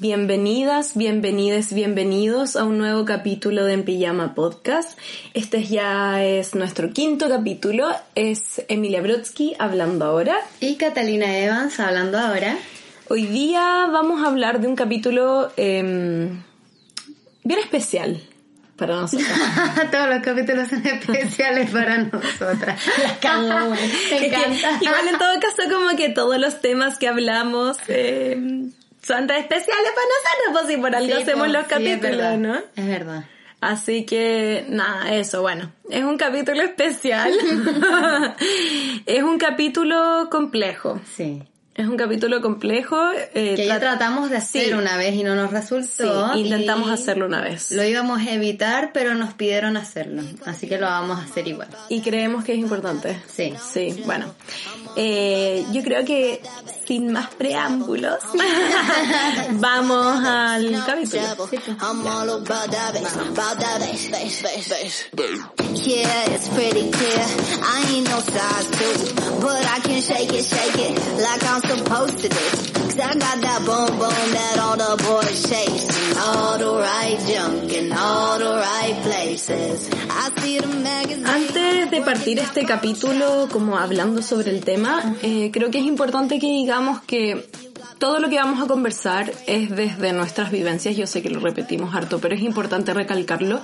Bienvenidas, bienvenides, bienvenidos a un nuevo capítulo de En Pijama Podcast. Este ya es nuestro quinto capítulo. Es Emilia Brodsky hablando ahora. Y Catalina Evans hablando ahora. Hoy día vamos a hablar de un capítulo eh, bien especial para nosotras. Todos los capítulos son especiales para nosotras. Me encanta. igual en todo caso como que todos los temas que hablamos... Eh, son tan especiales para nosotros, pues si por algo Sí, hacemos pues, los capítulos. ¿no? Es verdad. Así que, nada, eso, bueno, es un capítulo especial. es un capítulo complejo. Sí. Es un capítulo complejo. eh, Que ya tra- tratamos de hacer Sí. una vez y no nos resultó. Sí, intentamos hacerlo una vez. Lo íbamos a evitar, pero nos pidieron hacerlo. Así que lo vamos a hacer igual. Y creemos que es importante. Sí. Sí, bueno. Eh, yo creo que sin más preámbulos, vamos al capítulo. Bass. Yeah, Cause I got that boom boom that all the boys chase. All the right junk in all the right places. I see the magazines. Antes de partir este capítulo, como hablando sobre el tema, eh, creo que es importante que digamos que todo lo que vamos a conversar es desde nuestras vivencias. Yo sé que lo repetimos harto, pero es importante recalcarlo.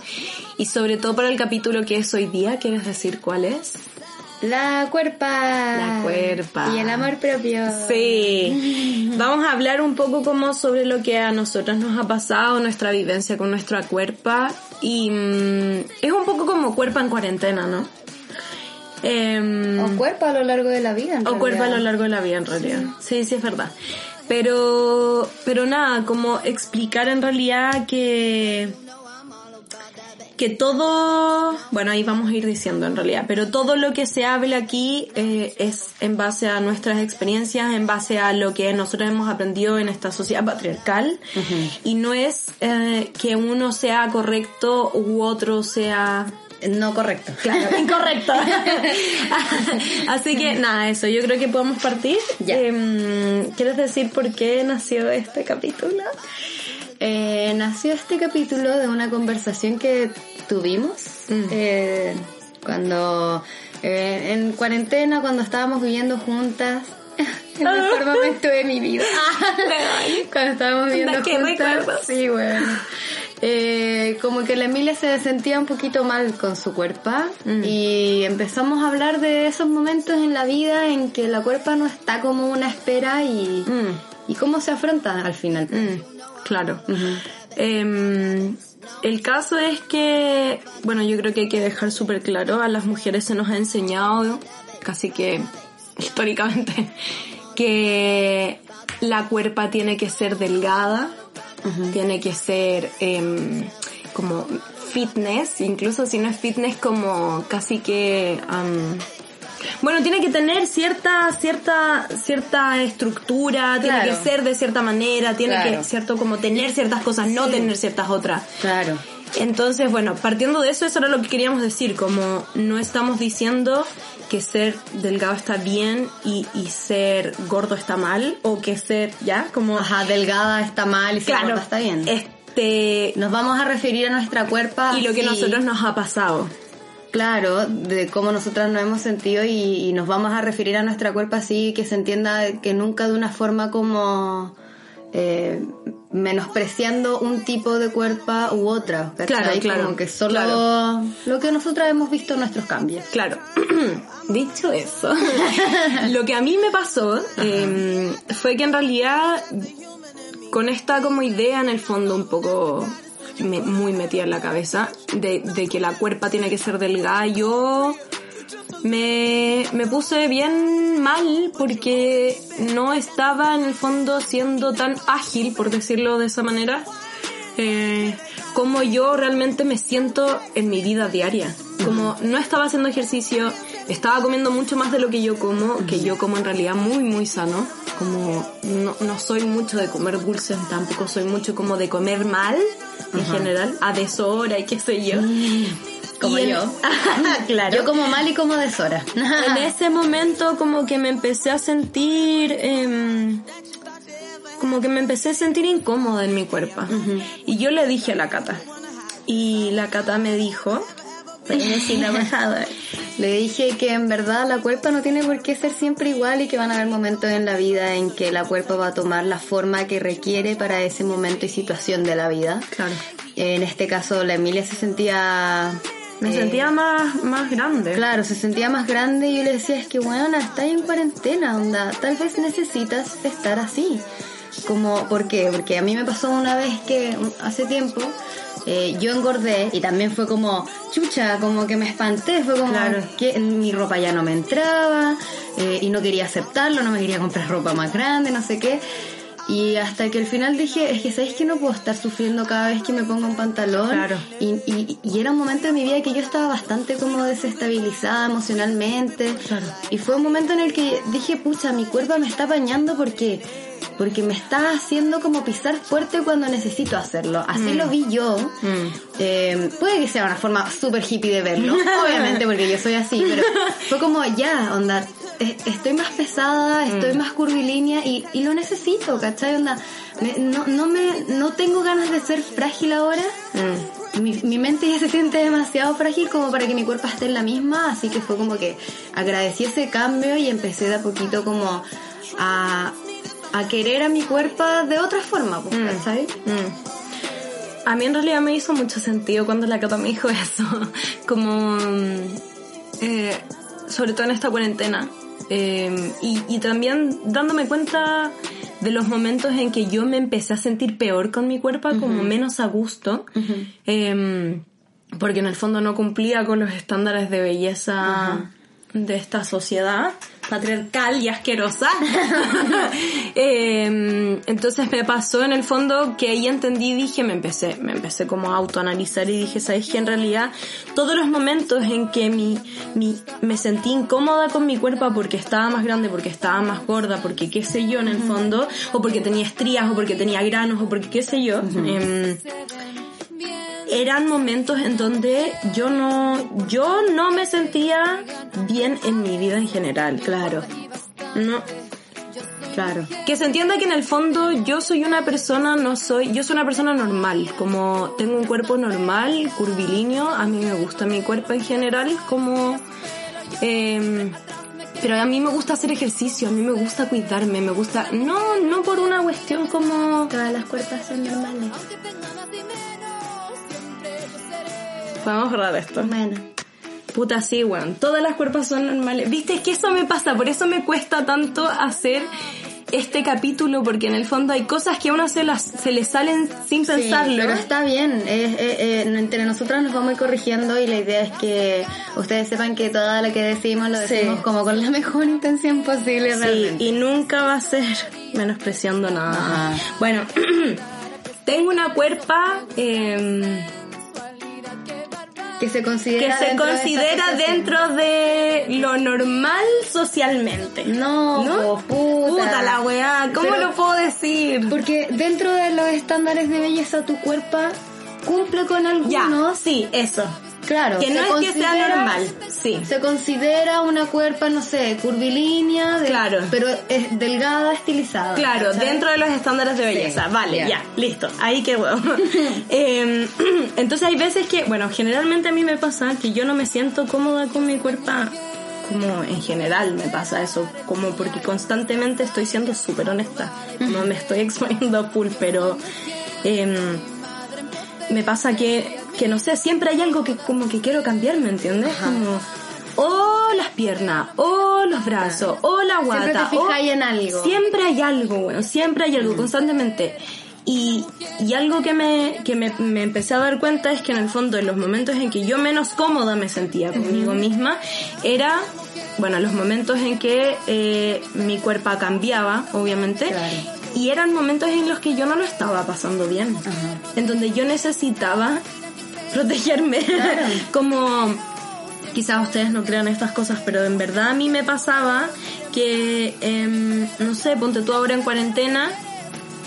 Y sobre todo para el capítulo que es hoy día, ¿quieres decir cuál es? La cuerpa. La cuerpa. Y el amor propio. Sí. Vamos a hablar un poco como sobre lo que a nosotras nos ha pasado, nuestra vivencia con nuestra cuerpa. Y mm, es un poco como cuerpa en cuarentena, ¿no? Em, O cuerpo a lo largo de la vida. en o cuerpo a lo largo de la vida en realidad. Sí, sí es verdad. Pero, pero nada, como explicar en realidad que, que todo, bueno ahí vamos a ir diciendo en realidad, pero todo lo que se habla aquí eh, es en base a nuestras experiencias, en base a lo que nosotros hemos aprendido en esta sociedad patriarcal y no es eh, que uno sea correcto u otro sea No correcto. Claro, incorrecto. Así que nada, eso, yo creo que podemos partir. Ya. Em, ¿Quieres decir por qué nació este capítulo? Eh, nació este capítulo de una conversación que tuvimos Mm. eh, cuando eh, en cuarentena, cuando estábamos viviendo juntas. El mejor momento de mi vida. cuando estábamos viviendo ¿Qué juntas. Sí, bueno. Eh, como que la Emilia se sentía un poquito mal con su cuerpo Mm. y empezamos a hablar de esos momentos en la vida en que la cuerpa no está como una espera y, Mm. y cómo se afronta al final. Mm, claro. Em, el caso es que, bueno, yo creo que hay que dejar súper claro, a las mujeres se nos ha enseñado, casi que históricamente, que la cuerpa tiene que ser delgada, tiene que ser em, como fitness, incluso si no es fitness como casi que... am, bueno, tiene que tener cierta, cierta, cierta estructura, tiene que ser de cierta manera, tiene Claro. que, cierto, como tener ciertas cosas, no tener ciertas otras. Claro. Entonces, bueno, partiendo de eso, eso era lo que queríamos decir, como no estamos diciendo que ser delgado está bien y, y ser gordo está mal, o que ser, ya, como... Ajá, delgada está mal y ser claro, gorda está bien. Este, Nos vamos a referir a nuestra cuerpa y lo que así, nosotros nos ha pasado. Claro, de cómo nosotras nos hemos sentido y, y nos vamos a referir a nuestra cuerpa así que se entienda que nunca de una forma como eh, menospreciando un tipo de cuerpo u otra. ¿cachai? Claro, claro, Como que solo claro. lo que nosotras hemos visto en nuestros cambios. Claro, dicho eso, lo que a mí me pasó eh, fue que en realidad con esta como idea en el fondo un poco me- muy metida en la cabeza de, que la cuerpa tiene que ser delgada, yo me, me puse bien mal porque no estaba en el fondo siendo tan ágil, por decirlo de esa manera, eh, como yo realmente me siento en mi vida diaria. Como no estaba haciendo ejercicio, estaba comiendo mucho más de lo que yo como, que yo como en realidad muy, muy sano. Como no, no soy mucho de comer dulces, tampoco soy mucho como de comer mal en general, a deshora y qué sé yo. Como en- yo. claro. Yo como mal y como deshora. en ese momento como que me empecé a sentir em, como que me empecé a sentir incómoda en mi cuerpo y yo le dije a la Cata y la Cata me dijo Le dije que en verdad la cuerpa no tiene por qué ser siempre igual y que van a haber momentos en la vida en que la cuerpa va a tomar la forma que requiere para ese momento y situación de la vida. claro En este caso la Emilia se sentía... me eh, sentía más más grande Claro, se sentía más grande y yo le decía, es que bueno, estás en cuarentena, onda, tal vez necesitas estar así. Como, ¿por qué? Porque a mí me pasó una vez que hace tiempo eh, yo engordé y también fue como, chucha, como que me espanté, fue como Claro. que mi ropa ya no me entraba eh, y no quería aceptarlo, no me quería comprar ropa más grande, no sé qué. Y hasta que al final dije, es que sabéis que no puedo estar sufriendo cada vez que me pongo un pantalón. Claro. Y, y, y era un momento de mi vida que yo estaba bastante como desestabilizada emocionalmente. Claro. Y fue un momento en el que dije, pucha, mi cuerpo me está bañando porque porque me está haciendo como pisar fuerte cuando necesito hacerlo. Así lo vi yo. Mm. Eh, puede que sea una forma súper hippie de verlo, obviamente, porque yo soy así, pero fue como ya, onda, eh, estoy más pesada, estoy Mm. más curvilínea y, y lo necesito, ¿cachai? Onda, me- no, no, me, no tengo ganas de ser frágil ahora. Mm. Mi, mi mente ya se siente demasiado frágil como para que mi cuerpo esté en la misma, así que fue como que agradecí ese cambio y empecé de a poquito como a, a querer a mi cuerpo de otra forma, pues, Mm. ¿cachai? Mm. A mí en realidad me hizo mucho sentido cuando la Cata me dijo eso, como mm, eh, sobre todo en esta cuarentena Eh, y, y también dándome cuenta de los momentos en que yo me empecé a sentir peor con mi cuerpo, como menos a gusto, Eh, porque en el fondo no cumplía con los estándares de belleza de esta sociedad patriarcal y asquerosa. Eh, entonces me pasó en el fondo que ahí entendí, dije, me empecé, me empecé como a autoanalizar y dije, sabes que en realidad todos los momentos en que mi, mi, me sentí incómoda con mi cuerpo porque estaba más grande, porque estaba más gorda, porque qué sé yo en el fondo, o porque tenía estrías, o porque tenía granos, o porque qué sé yo, em, eran momentos en donde yo no, yo no me sentía bien en mi vida en general. Claro, No, claro. que se entienda que en el fondo yo soy una persona, no soy, yo soy una persona normal, como tengo un cuerpo normal, curvilíneo, a mí me gusta mi cuerpo en general, como, em, pero a mí me gusta hacer ejercicio, a mí me gusta cuidarme, me gusta, no, no por una cuestión como, Todas las cuerpas son normales. Podemos borrar esto. Bueno. Puta, sí, weón. Todas las cuerpos son normales. Viste, es que eso me pasa, por eso me cuesta tanto hacer este capítulo, porque en el fondo hay cosas que a uno se, las, se le salen sin Sí, pensarlo. pero está bien, es- eh, eh, entre nosotras nos vamos a ir corrigiendo y la idea es que ustedes sepan que todo lo que decimos lo Sí. decimos como con la mejor intención posible Sí, realmente. y nunca va a ser menospreciando nada. Ajá. Bueno, tengo una cuerpa eh, Que se que considera se dentro de esa considera situación. dentro de lo normal socialmente. No, puta. Puta la weá, ¿cómo Pero- lo puedo decir? Porque dentro de los estándares de belleza tu cuerpo cumple con algunos. Ya, sí, eso. Claro. Que no es que sea normal, sí. Se considera una cuerpa, no sé, curvilínea, de- Claro. pero es delgada, estilizada. Claro, dentro de los estándares de belleza. Sí, vale, ya. ya, listo. Ahí qué huevo. Eh, entonces hay veces que, bueno, generalmente a mí me pasa que yo no me siento cómoda con mi cuerpo. Como en general me pasa eso, como porque constantemente estoy siendo súper honesta. No me estoy exponiendo a full, pero em, me pasa que, que no sé, siempre hay algo que como que quiero cambiar, ¿me entiendes? Como, o las piernas, o los brazos, o la guata. Siempre te o- fijas en algo. Siempre hay algo, bueno, siempre hay algo, constantemente. Y, y algo que, me, que me, me empecé a dar cuenta es que en el fondo en los momentos en que yo menos cómoda me sentía conmigo misma era bueno, los momentos en que eh, mi cuerpo cambiaba, obviamente, y eran momentos en los que yo no lo estaba pasando bien, en donde yo necesitaba protegerme, como quizás ustedes no crean estas cosas, pero en verdad a mí me pasaba que, em, no sé, ponte tú ahora en cuarentena,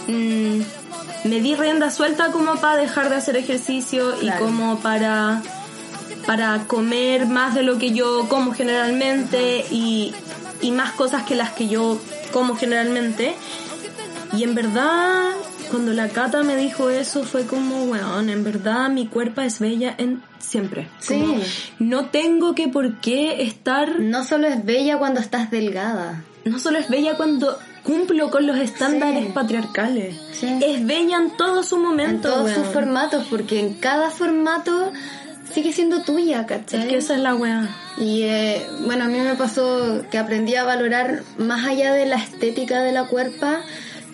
mm, me di rienda suelta como para dejar de hacer ejercicio y como para para comer más de lo que yo como generalmente y, y más cosas que las que yo como generalmente. Y en verdad, cuando la Cata me dijo eso, fue como, weón, en verdad mi cuerpo es bella en siempre. Sí. no tengo que por qué estar... No solo es bella cuando estás delgada. No solo es bella cuando cumplo con los estándares patriarcales. Es bella en todo su momento. En todos sus formatos, porque en cada formato sigue siendo tuya, ¿cachai? Es que esa es la weá. Y eh, bueno, a mí me pasó que aprendí a valorar más allá de la estética de la cuerpa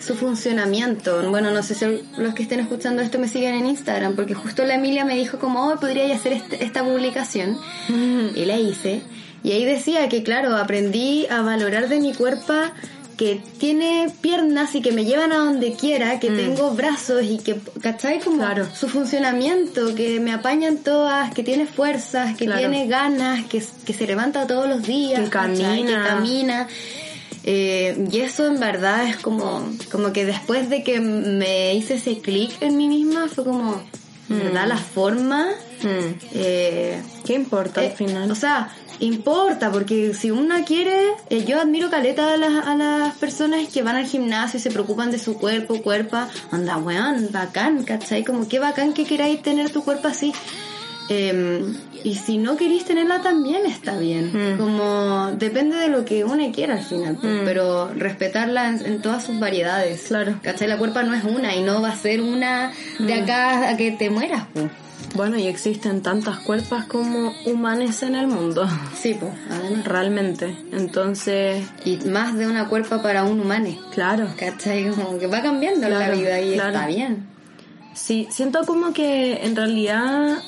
su funcionamiento. Bueno, no sé si los que estén escuchando esto me siguen en Instagram, porque justo la Emilia me dijo como, oh, podría hacer este, esta publicación. Y la hice. Y ahí decía que, claro, aprendí a valorar de mi cuerpo que tiene piernas y que me llevan a donde quiera, que mm. tengo brazos y que, ¿cachai? Como claro. su funcionamiento, que me apañan todas, que tiene fuerzas, que tiene ganas, que, que, se levanta todos los días, que camina. Que camina. Eh, y eso en verdad es como, como que después de que me hice ese clic en mí misma, fue como, en verdad, mm. la forma. Mm. Eh, ¿Qué importa al eh, final? O sea, Importa, porque si una quiere, eh, yo admiro caleta a las, a las personas que van al gimnasio y se preocupan de su cuerpo, cuerpo, anda weón, bacán, ¿cachai? Como qué bacán que queráis tener tu cuerpo así. Em, y si no queréis tenerla también está bien. Mm. Como depende de lo que una quiera al final, pues, Mm. pero respetarla en, en todas sus variedades. Claro. ¿Cachai? La cuerpa no es una y no va a ser una de Mm. acá a que te mueras, pues. Bueno, y existen tantas cuerpas como humanes en el mundo. Sí, pues, además. Realmente. Entonces, Y más de una cuerpa para un humano. claro. ¿Cachai? Como que va cambiando la vida y claro. está bien. Sí, siento como que en realidad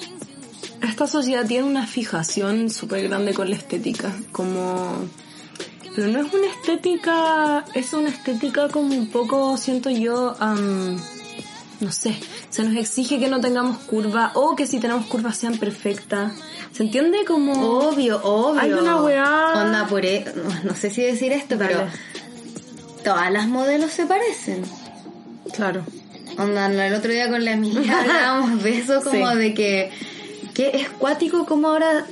esta sociedad tiene una fijación súper grande con la estética. Como... Pero no es una estética, es una estética como un poco, siento yo, am, no sé, se nos exige que no tengamos curva o que si tenemos curvas sean perfectas. ¿Se entiende como... Obvio, obvio. Hay una weá. Onda por e- no, sé si decir esto, pero todas las modelos se parecen. Claro. Onda, el otro día con la amiga hablábamos de eso como Sí. de que, que es cuático como ahora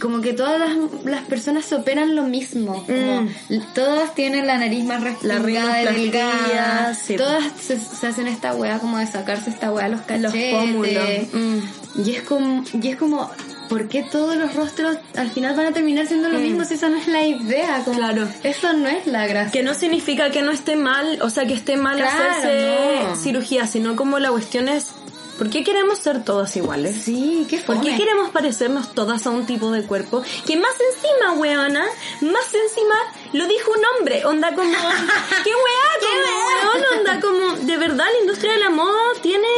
como que todas las, las personas se operan lo mismo. Como Mm. todas tienen la nariz más rinoplastia, delgada. sí. Todas se, se hacen esta weá como de sacarse esta weá los Los cachetes. pómulos. Mm. Y es como, y es como, ¿por qué todos los rostros al final van a terminar siendo lo mismo si esa no es la idea? Como, Mm. Claro. Eso no es la gracia. Que no significa que no esté mal, o sea, que esté mal Claro, hacerse no. cirugía, sino como la cuestión es, ¿por qué queremos ser todas iguales? Sí, qué ¿Por qué fome. queremos parecernos todas a un tipo de cuerpo? Que más encima, weona, más encima lo dijo un hombre. Onda como, qué weá, como, weón, onda como, de verdad la industria de la moda tiene,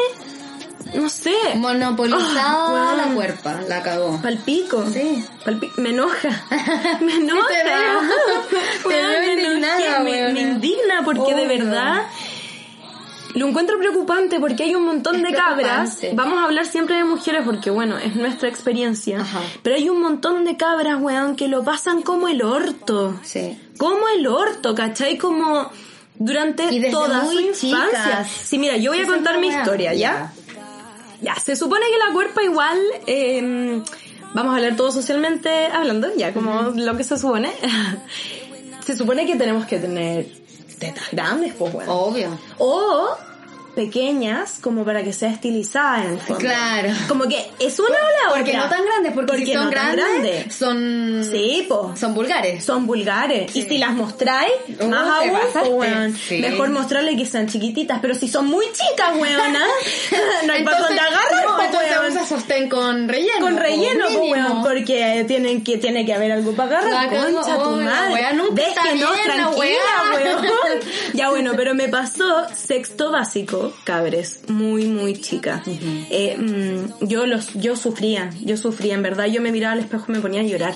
no sé, Monopolizada Ah, la cuerpa, la cagó. palpico. Sí. Me enoja. Me enoja. Te me indignada, enojé, me, me indigna porque de verdad lo encuentro preocupante porque hay un montón Es de cabras. Vamos a hablar siempre de mujeres porque, bueno, es nuestra experiencia. Ajá. Pero hay un montón de cabras, weón, que lo pasan como el orto. Sí. Como el orto, ¿cachai? Como durante Y toda su infancia. chicas. Sí, mira, yo voy a contar mi historia, ¿ya? Ya, se supone que la cuerpa igual, eh, vamos a hablar todo socialmente hablando, ya como lo que se supone. se supone que tenemos que tener tetas grandes, pues bueno. Obvio. O pequeñas, como para que sea estilizada en el fondo. Claro. Como que es una o la Porque otra. no tan grandes, porque, si Porque son no tan grandes, grandes. son... Sí, pues. Son vulgares. Son vulgares. Y si las mostráis, Uh, más aún, po, weón. Sí. Mejor mostrarle que sean chiquititas. Pero si son muy chicas, weona, no hay para dónde agarrar, no, po, entonces weón. usa sostén con relleno. Con po, relleno, po, weón, porque tienen que, tiene que haber algo para agarrar. Concha oh, madre. wea nunca Déjenos bien, tranquila, weón. Ya bueno, pero me pasó sexto básico. Cabres, muy, muy chica. Eh, mm, yo, los, yo sufría, yo sufría, en verdad, yo me miraba al espejo y me ponía a llorar.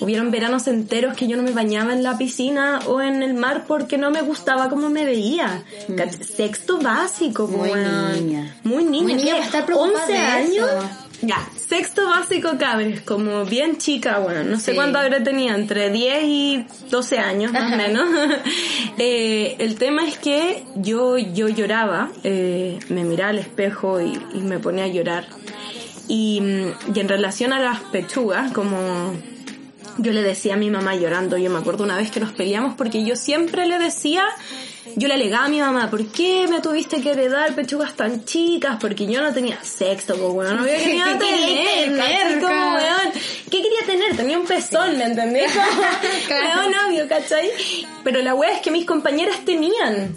Hubieron veranos enteros que yo no me bañaba en la piscina o en el mar porque no me gustaba cómo me veía. ¿Cach- Sexto básico, Muy niña. Muy niña. Muy niña Tía, para estar preocupada 11 de años. eso. Ya, sexto básico cabres, como bien chica, bueno, no sé Sí. cuánto habré tenido, entre 10 y 12 años más o menos. Eh, el tema es que yo, yo lloraba, eh, me miraba al espejo y, y me ponía a llorar. Y, mm, y en relación a las pechugas, como yo le decía a mi mamá llorando, yo me acuerdo una vez que nos peleamos porque yo siempre le decía, yo le alegaba a mi mamá, ¿por qué me tuviste que heredar pechugas tan chicas? Porque yo no tenía sexto, pues bueno, no había ¿Qué quería quería tener, tener. Como, weón, ¿qué quería tener? Tenía un pezón, ¿me entendés? Weón, obvio, ¿cachai? Pero la wea es que mis compañeras tenían.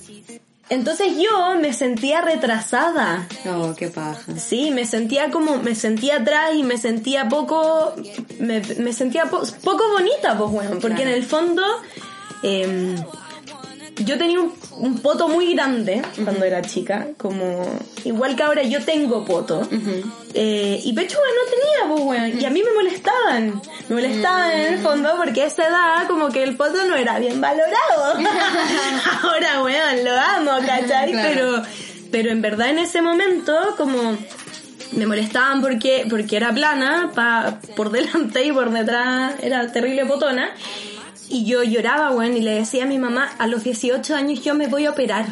Entonces yo me sentía retrasada. No, qué paja. Sí, me sentía como, me sentía atrás y me sentía poco, me, me sentía po- poco bonita, pues bueno, porque Claro. en el fondo em, yo tenía un, un poto muy grande cuando era chica, como igual que ahora yo tengo poto, eh, y pechuga no tenía, pues bueno, y a mí me molestaban, me molestaban en el fondo porque a esa edad como que el poto no era bien valorado. ahora, weón, lo amo, ¿cachai? Claro. Pero, pero en verdad en ese momento como me molestaban porque porque era plana pa, por delante y por detrás era terrible potona y yo lloraba weón y le decía a mi mamá a los 18 años yo me voy a operar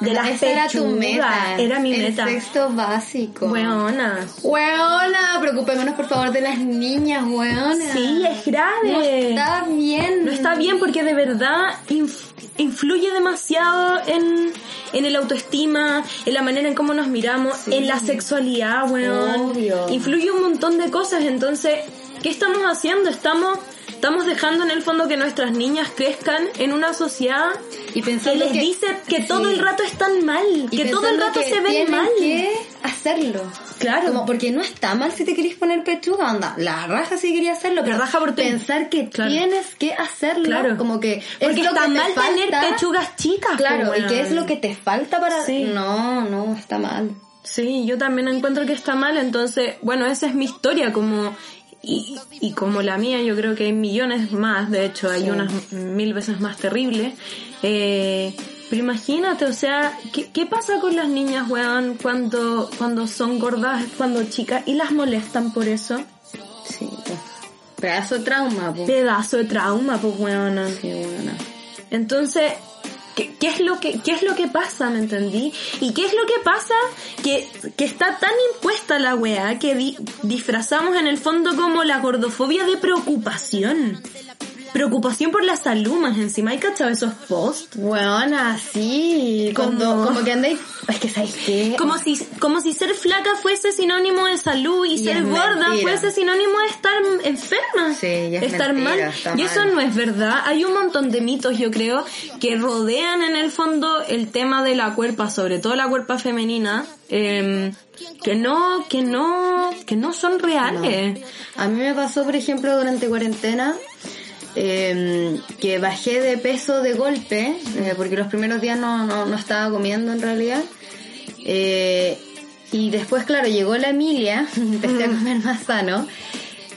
de las Esa era tu meta. era mi el meta sexto básico. weona Weona, preocupémonos por favor de las niñas, weona. sí es grave No está bien. No está bien porque de verdad inf- influye demasiado en, en el autoestima, en la manera en cómo nos miramos, en la sexualidad, weón. Obvio. Influye un montón de cosas. Entonces, ¿qué estamos haciendo? Estamos, estamos dejando en el fondo que nuestras niñas crezcan en una sociedad Y que les que- dice que todo Sí. el rato están mal, Y que todo el rato se ven mal. que hacerlo. Claro. Como porque no está mal si te querés poner pechuga, anda. La raja si quería hacerlo, pero raja por pensar que Claro. tienes que hacerlo, Claro. como que es Porque lo está que mal tener pechugas chicas. Claro, po, y que es lo que te falta para Sí. No, no, está mal. Sí, yo también encuentro que está mal, entonces, bueno, esa es mi historia, como, y, y como la mía, yo creo que hay millones más, de hecho, hay unas mil veces más terribles. Eh, pero imagínate, o sea, ¿qué, qué pasa con las niñas, weón, cuando, cuando son gordas, cuando chicas, y las molestan por eso? Sí, pues. Pedazo de trauma, pues. Pedazo de trauma, pues, weona. Sí, weona. Entonces, ¿qué, es lo que, ¿qué es lo que pasa, me entendí? ¿Y qué es lo que pasa? Que, que está tan impuesta la weá que di- disfrazamos en el fondo como la gordofobia de preocupación. Preocupación por la salud más encima. ¿Hay cachado esos posts? Weona, sí. Cuando, Como- que andáis. Es que sabes qué. Como si, como si ser flaca fuese sinónimo de salud y, Y ser gorda mentira. fuese sinónimo de estar enferma. Sí, es estar mentira, mal. y eso mal. no es verdad. Hay un montón de mitos, yo creo, que rodean en el fondo el tema de la cuerpa, sobre todo la cuerpa femenina, eh, que no, que no, que no son reales. A mí me pasó, por ejemplo, durante cuarentena, eh, que bajé de peso de golpe, eh, porque los primeros días no, no, no estaba comiendo en realidad. Eh, y después, claro, llegó la Emilia, empecé a comer más sano.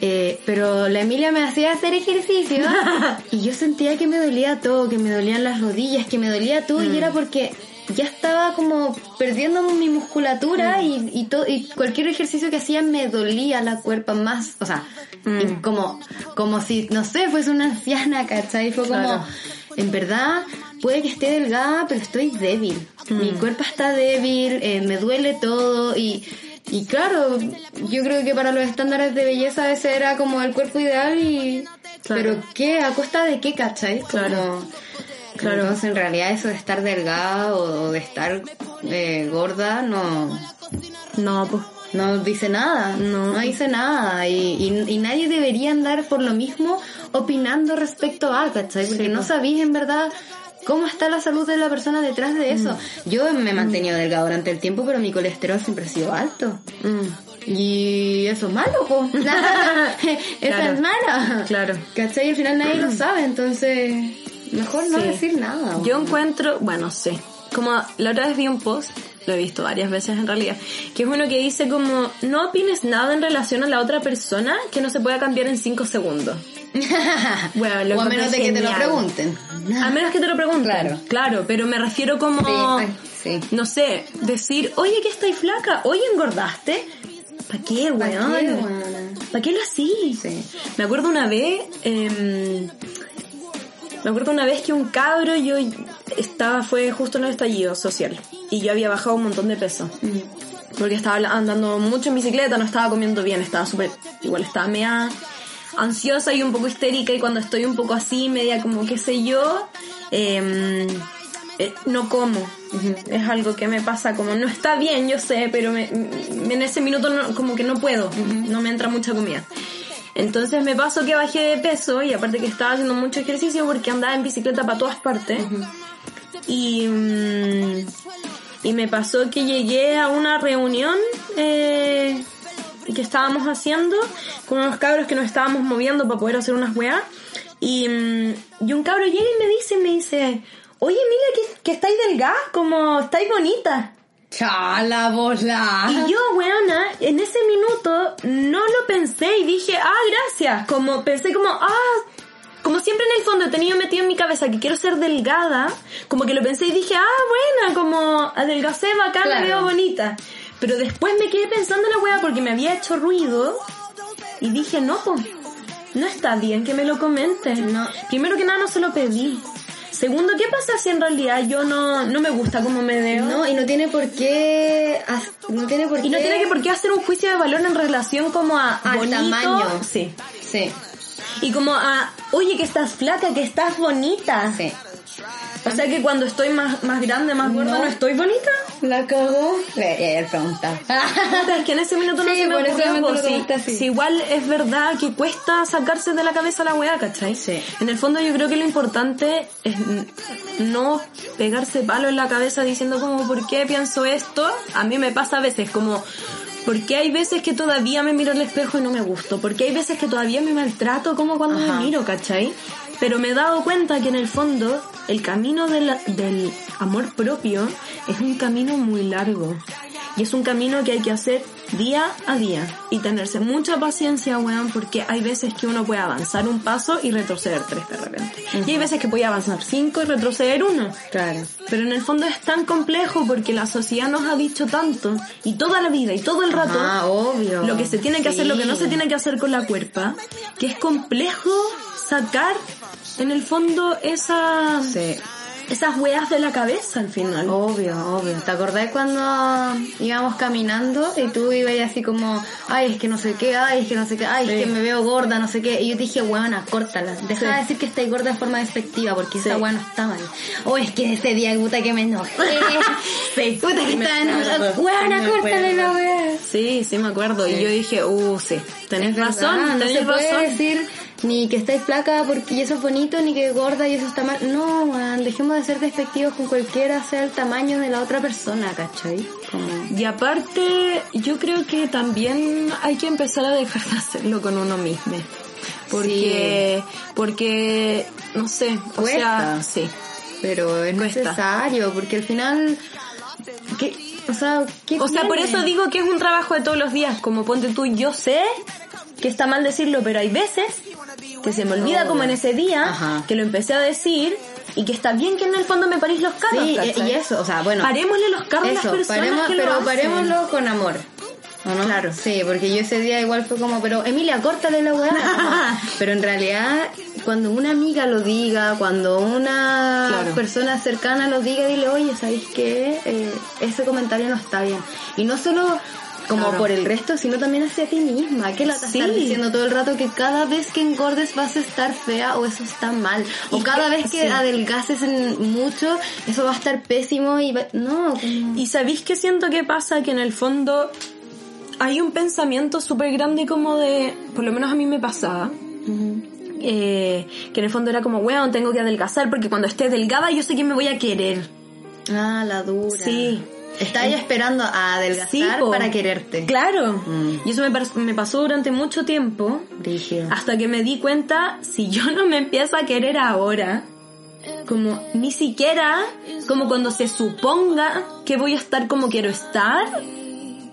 eh, pero la Emilia me hacía hacer ejercicio y yo sentía que me dolía todo, que me dolían las rodillas, que me dolía todo y era porque ya estaba como perdiendo mi musculatura y, y, to- y cualquier ejercicio que hacía me dolía la cuerpa más, o sea, y como, como si, no sé, fuese una anciana, ¿cachai? Fue como, Claro. en verdad, puede que esté delgada, pero estoy débil. Mi cuerpo está débil, eh, me duele todo y, y claro, yo creo que para los estándares de belleza ese era como el cuerpo ideal y... Claro. Pero ¿qué? ¿A costa de qué, cachai? Claro. Claro. En realidad eso de estar delgada o, de estar eh, gorda no, No, pues. no dice nada, No. no, dice nada y, y, y nadie debería andar por lo mismo opinando respecto a, ¿cachai? Porque Sí, no po. sabéis en verdad cómo está la salud de la persona detrás de eso. Mm. Yo me he mantenido delgada durante el tiempo, pero mi colesterol siempre ha sido alto. Mm. Y eso es malo, po. eso Claro. es malo. Claro. ¿Cachai? Al final nadie lo sabe, entonces mejor no Sí. decir nada. Yo encuentro, bueno, sé, como la otra vez vi un post lo he visto varias veces en realidad, que es uno que dice como, no opines nada en relación a la otra persona que no se pueda cambiar en cinco segundos. Bueno, lo o a menos de que te lo pregunten. A menos que te lo pregunten. Claro. Claro, pero me refiero como, Sí, ay, sí. no sé, decir, oye, que estáis flaca, oye, engordaste. ¿Para qué, ¿Pa' weón? qué? ¿Para qué lo así? Sí. Me acuerdo una vez, em, me acuerdo una vez que un cabro, yo estaba, fue justo en el estallido social, y yo había bajado un montón de peso. Porque estaba andando mucho en bicicleta, no estaba comiendo bien, estaba súper, igual estaba media ansiosa y un poco histérica, y cuando estoy un poco así, media como qué sé yo, em, eh, no como. Es algo que me pasa como, no está bien, yo sé, pero me- me- en ese minuto no- como que no puedo, no me entra mucha comida. Entonces me pasó que bajé de peso y aparte que estaba haciendo mucho ejercicio porque andaba en bicicleta para todas partes. Y, mm, y me pasó que llegué a una reunión eh, que estábamos haciendo con unos cabros que nos estábamos moviendo para poder hacer unas weas. Y, mm, y un cabro llega y me dice, me dice, oye Emilia, que, que estáis delgada, como estáis bonita. Chala, bola. Y yo, weona, en ese minuto no lo pensé y dije, ah, gracias. Como pensé como, ah, como siempre en el fondo he tenido metido en mi cabeza que quiero ser delgada, como que lo pensé y dije, ah, buena, como adelgacé, bacán, me Claro. veo bonita. Pero después me quedé pensando en la wea porque me había hecho ruido y dije, no, no está bien que me lo comentes. No. Primero que nada no se lo pedí. Segundo, ¿qué pasa si en realidad yo no, no me gusta como me veo? No, y no tiene por qué... No tiene por qué... Y no tiene que por qué hacer un juicio de valor en relación como a Al bonito. tamaño. Sí. Sí, Y como a, oye, que estás flaca, que estás bonita. sí. O sea que cuando estoy más, más grande, más gorda, No. no, estoy bonita. La cagó. Le voy a preguntar. Puta, es que en ese minuto no Sí, se me ocurrió, lo si, así. si igual es verdad que cuesta sacarse de la cabeza la weá, ¿cachai? Sí. En el fondo yo creo que lo importante es no pegarse palo en la cabeza diciendo como, ¿por qué pienso esto? A mí me pasa a veces como, porque hay veces que todavía me miro al espejo y no me gusto? Porque hay veces que todavía me maltrato como cuando Ajá. me miro, ¿cachai? Pero me he dado cuenta que en el fondo el camino de la- del amor propio es un camino muy largo. Y es un camino que hay que hacer día a día. Y tenerse mucha paciencia, weón, porque hay veces que uno puede avanzar un paso y retroceder tres de repente. Y hay veces que puede avanzar cinco y retroceder uno. Claro. Pero en el fondo es tan complejo porque la sociedad nos ha dicho tanto, y toda la vida, y todo el rato, Ah, obvio. lo que se tiene que hacer, lo que no se tiene que hacer con la cuerpa, que es complejo sacar en el fondo esa, Sí. esas weas de la cabeza al final. Obvio, obvio. ¿Te acordás cuando íbamos caminando y tú ibas así como, ay, es que no sé qué, ay, es que no sé qué, ay, es que me veo gorda, no sé qué? Y yo te dije, buena, córtala. Deja Sí. de decir que estáis gorda de forma despectiva porque esa weá no está mal. O es que ese día, puta, que me enojé. Puta, que estaba enojada. Córtale acuerdo. la weá. Sí, sí me acuerdo. Y yo dije, uh, sí, tenés Es razón, verdad, no tenés se puede razón. decir ni que estáis flaca porque eso es bonito, ni que gorda y eso está mal. No, weón, dejemos de ser despectivos con cualquiera sea el tamaño de la otra persona, ¿cachai? Como... Y aparte, yo creo que también hay que empezar a dejar de hacerlo con uno mismo. Porque, porque, no sé, o Cuesta. sea, sí. Pero es Cuesta. necesario, porque al final... ¿qué? O sea, ¿qué O sea, por eso digo que es un trabajo de todos los días. Como ponte tú, yo sé que está mal decirlo, pero hay veces que se me olvida como en ese día Ajá. que lo empecé a decir y que está bien que en el fondo me parís los carros. Sí, ¿cachai? y eso, o sea, bueno... Parémosle los carros a las Eso, personas paremos, que lo pero hacen. parémoslo con amor. ¿O no? Claro. Sí, porque yo ese día igual fue como, pero Emilia, córtale la weá. Pero en realidad, cuando una amiga lo diga, cuando una Claro. persona cercana lo diga, dile, oye, ¿sabéis qué? Eh, ese comentario no está bien. Y no solo como Claro. por el resto, sino también hacia ti misma. ¿Qué la Sí. diciendo todo el rato que cada vez que engordes vas a estar fea o eso está mal? O Y cada que- vez que sí. adelgaces en mucho, eso va a estar pésimo y va- no, como... Y sabéis que siento que pasa que en el fondo hay un pensamiento súper grande como de, por lo menos a mí me pasaba, eh, que en el fondo era como, weón, tengo que adelgazar porque cuando esté delgada yo sé que me voy a querer. Ah, la dura. Sí. Está ella esperando a adelgazar Sí, para quererte. Claro. Mm. Y eso me, me pasó durante mucho tiempo, Brígido. hasta que me di cuenta, si yo no me empiezo a querer ahora, como ni siquiera como cuando se suponga que voy a estar como quiero estar,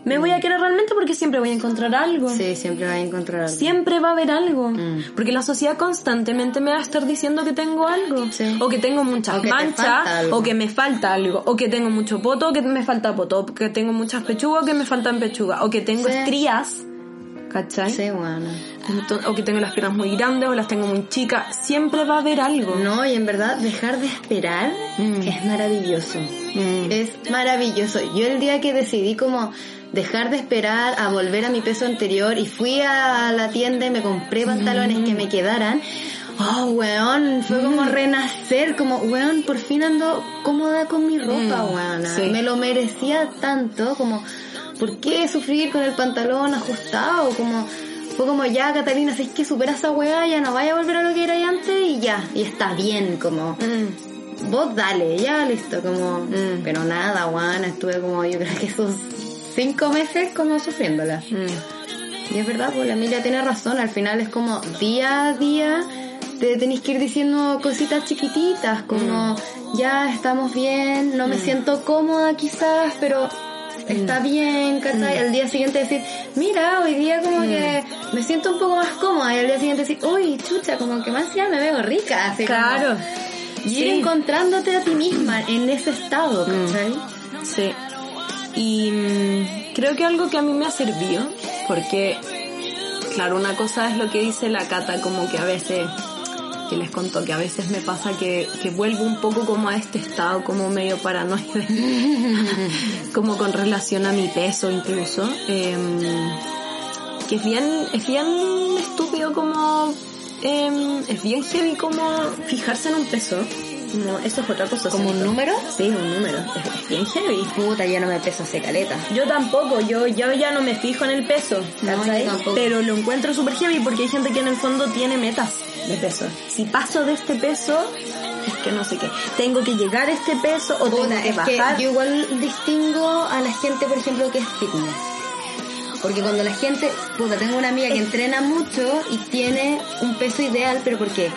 me voy a querer realmente porque siempre voy a encontrar algo. Sí, siempre va a encontrar algo. Siempre va a haber algo. Mm. Porque la sociedad constantemente me va a estar diciendo que tengo algo. Sí. O que tengo muchas O que te manchas. O que me falta algo. O que tengo mucho poto. O que me falta poto. O que tengo muchas pechugas. O que me faltan pechugas. O que tengo Sí. estrías. ¿Cachai? Sí, bueno. O que tengo las piernas muy grandes. O las tengo muy chicas. Siempre va a haber algo. No, y en verdad dejar de esperar Mm. es maravilloso. Mm. Es maravilloso. Yo el día que decidí como dejar de esperar a volver a mi peso anterior y fui a la tienda y me compré pantalones Mm. que me quedaran. Oh, weón, fue como renacer, como, weón, por fin ando cómoda con mi ropa, Mm, weón. sí. Me lo merecía tanto, como, ¿por qué sufrir con el pantalón ajustado? Como, fue como, ya, Catalina, si es que supera esa weá, ya no vaya a volver a lo que era antes y ya, y está bien, como, Mm. vos dale, ya listo, como, Mm. pero nada, Juan, estuve como, yo creo que esos cinco meses como sufriéndola. Mm. Y es verdad, pues la Emilia tiene razón, al final es como día a día te tenéis que ir diciendo cositas chiquititas, como ya estamos bien, no me siento cómoda quizás, pero está bien, ¿cachai? Al día siguiente decir, mira, hoy día como que me siento un poco más cómoda y al día siguiente decir, uy, chucha, como que más ya me veo rica, así como- Claro. y ir Sí. encontrándote a ti misma en ese estado, ¿cachai? Sí. Y mm, creo que algo que a mí me ha servido, porque, claro, una cosa es lo que dice la Cata, como que a veces, que les contó, que a veces me pasa que, que vuelvo un poco como a este estado, como medio paranoide, como con relación a mi peso incluso. Em, que es bien, es bien estúpido como, em, es bien heavy como fijarse en un peso. Como, eso es otra cosa. ¿Como un número? Sí, un número. Es, bien heavy. Puta, ya no me peso hace caleta. Yo tampoco, yo, yo ya no me fijo en el peso, No, ¿cachai? yo tampoco. Pero lo encuentro súper heavy porque hay gente que en el fondo tiene metas de peso. Si paso de este peso, es que no sé qué. Tengo que llegar a este peso o tengo que es que bajar. yo igual distingo a la gente, por ejemplo, que es fitness. Porque cuando la gente, puta, tengo una amiga que entrena mucho y tiene un peso ideal, pero ¿por qué?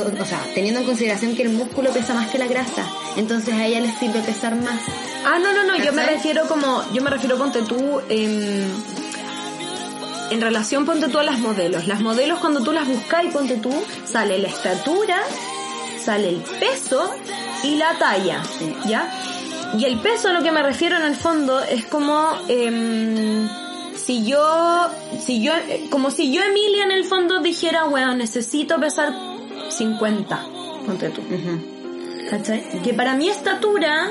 O sea, teniendo en consideración que el músculo pesa más que la grasa, entonces a ella le sirve pesar más. Ah, no, no, no, yo me refiero como, yo me refiero, ponte tú, en, en relación, ponte tú a las modelos. Las modelos cuando tú las buscas y ponte tú, sale la estatura, sale el peso y la talla, ¿ya? Y el peso a lo que me refiero en el fondo es como, em, si yo, si yo, eh, como si yo Emilia en el fondo dijera, weón, necesito pesar 50, ponte tú. ¿Cachai? Que para mi estatura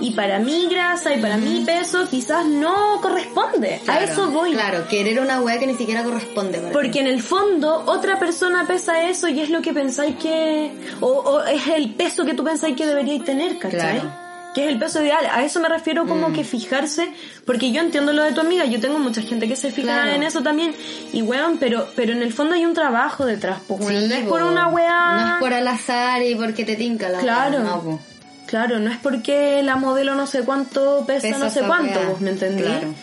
y para mi grasa y para mi peso quizás no corresponde. a eso voy. Claro, querer una weá que ni siquiera corresponde para Porque en el fondo otra persona pesa eso y es lo que pensáis que... O, o es el peso que tú pensáis que deberíais tener, ¿cachai? Claro. Que es el peso ideal. A eso me refiero como que fijarse, porque yo entiendo lo de tu amiga, yo tengo mucha gente que se fija Claro. en eso también. Y weón, pero, pero en el fondo hay un trabajo detrás, pues. Sí, no es po. por una weá... No es por al azar y porque te tinca la Claro. weá, no, po. Claro, no es porque la modelo no sé cuánto pesa, no sé cuánto, weá. vos me entendí. Claro.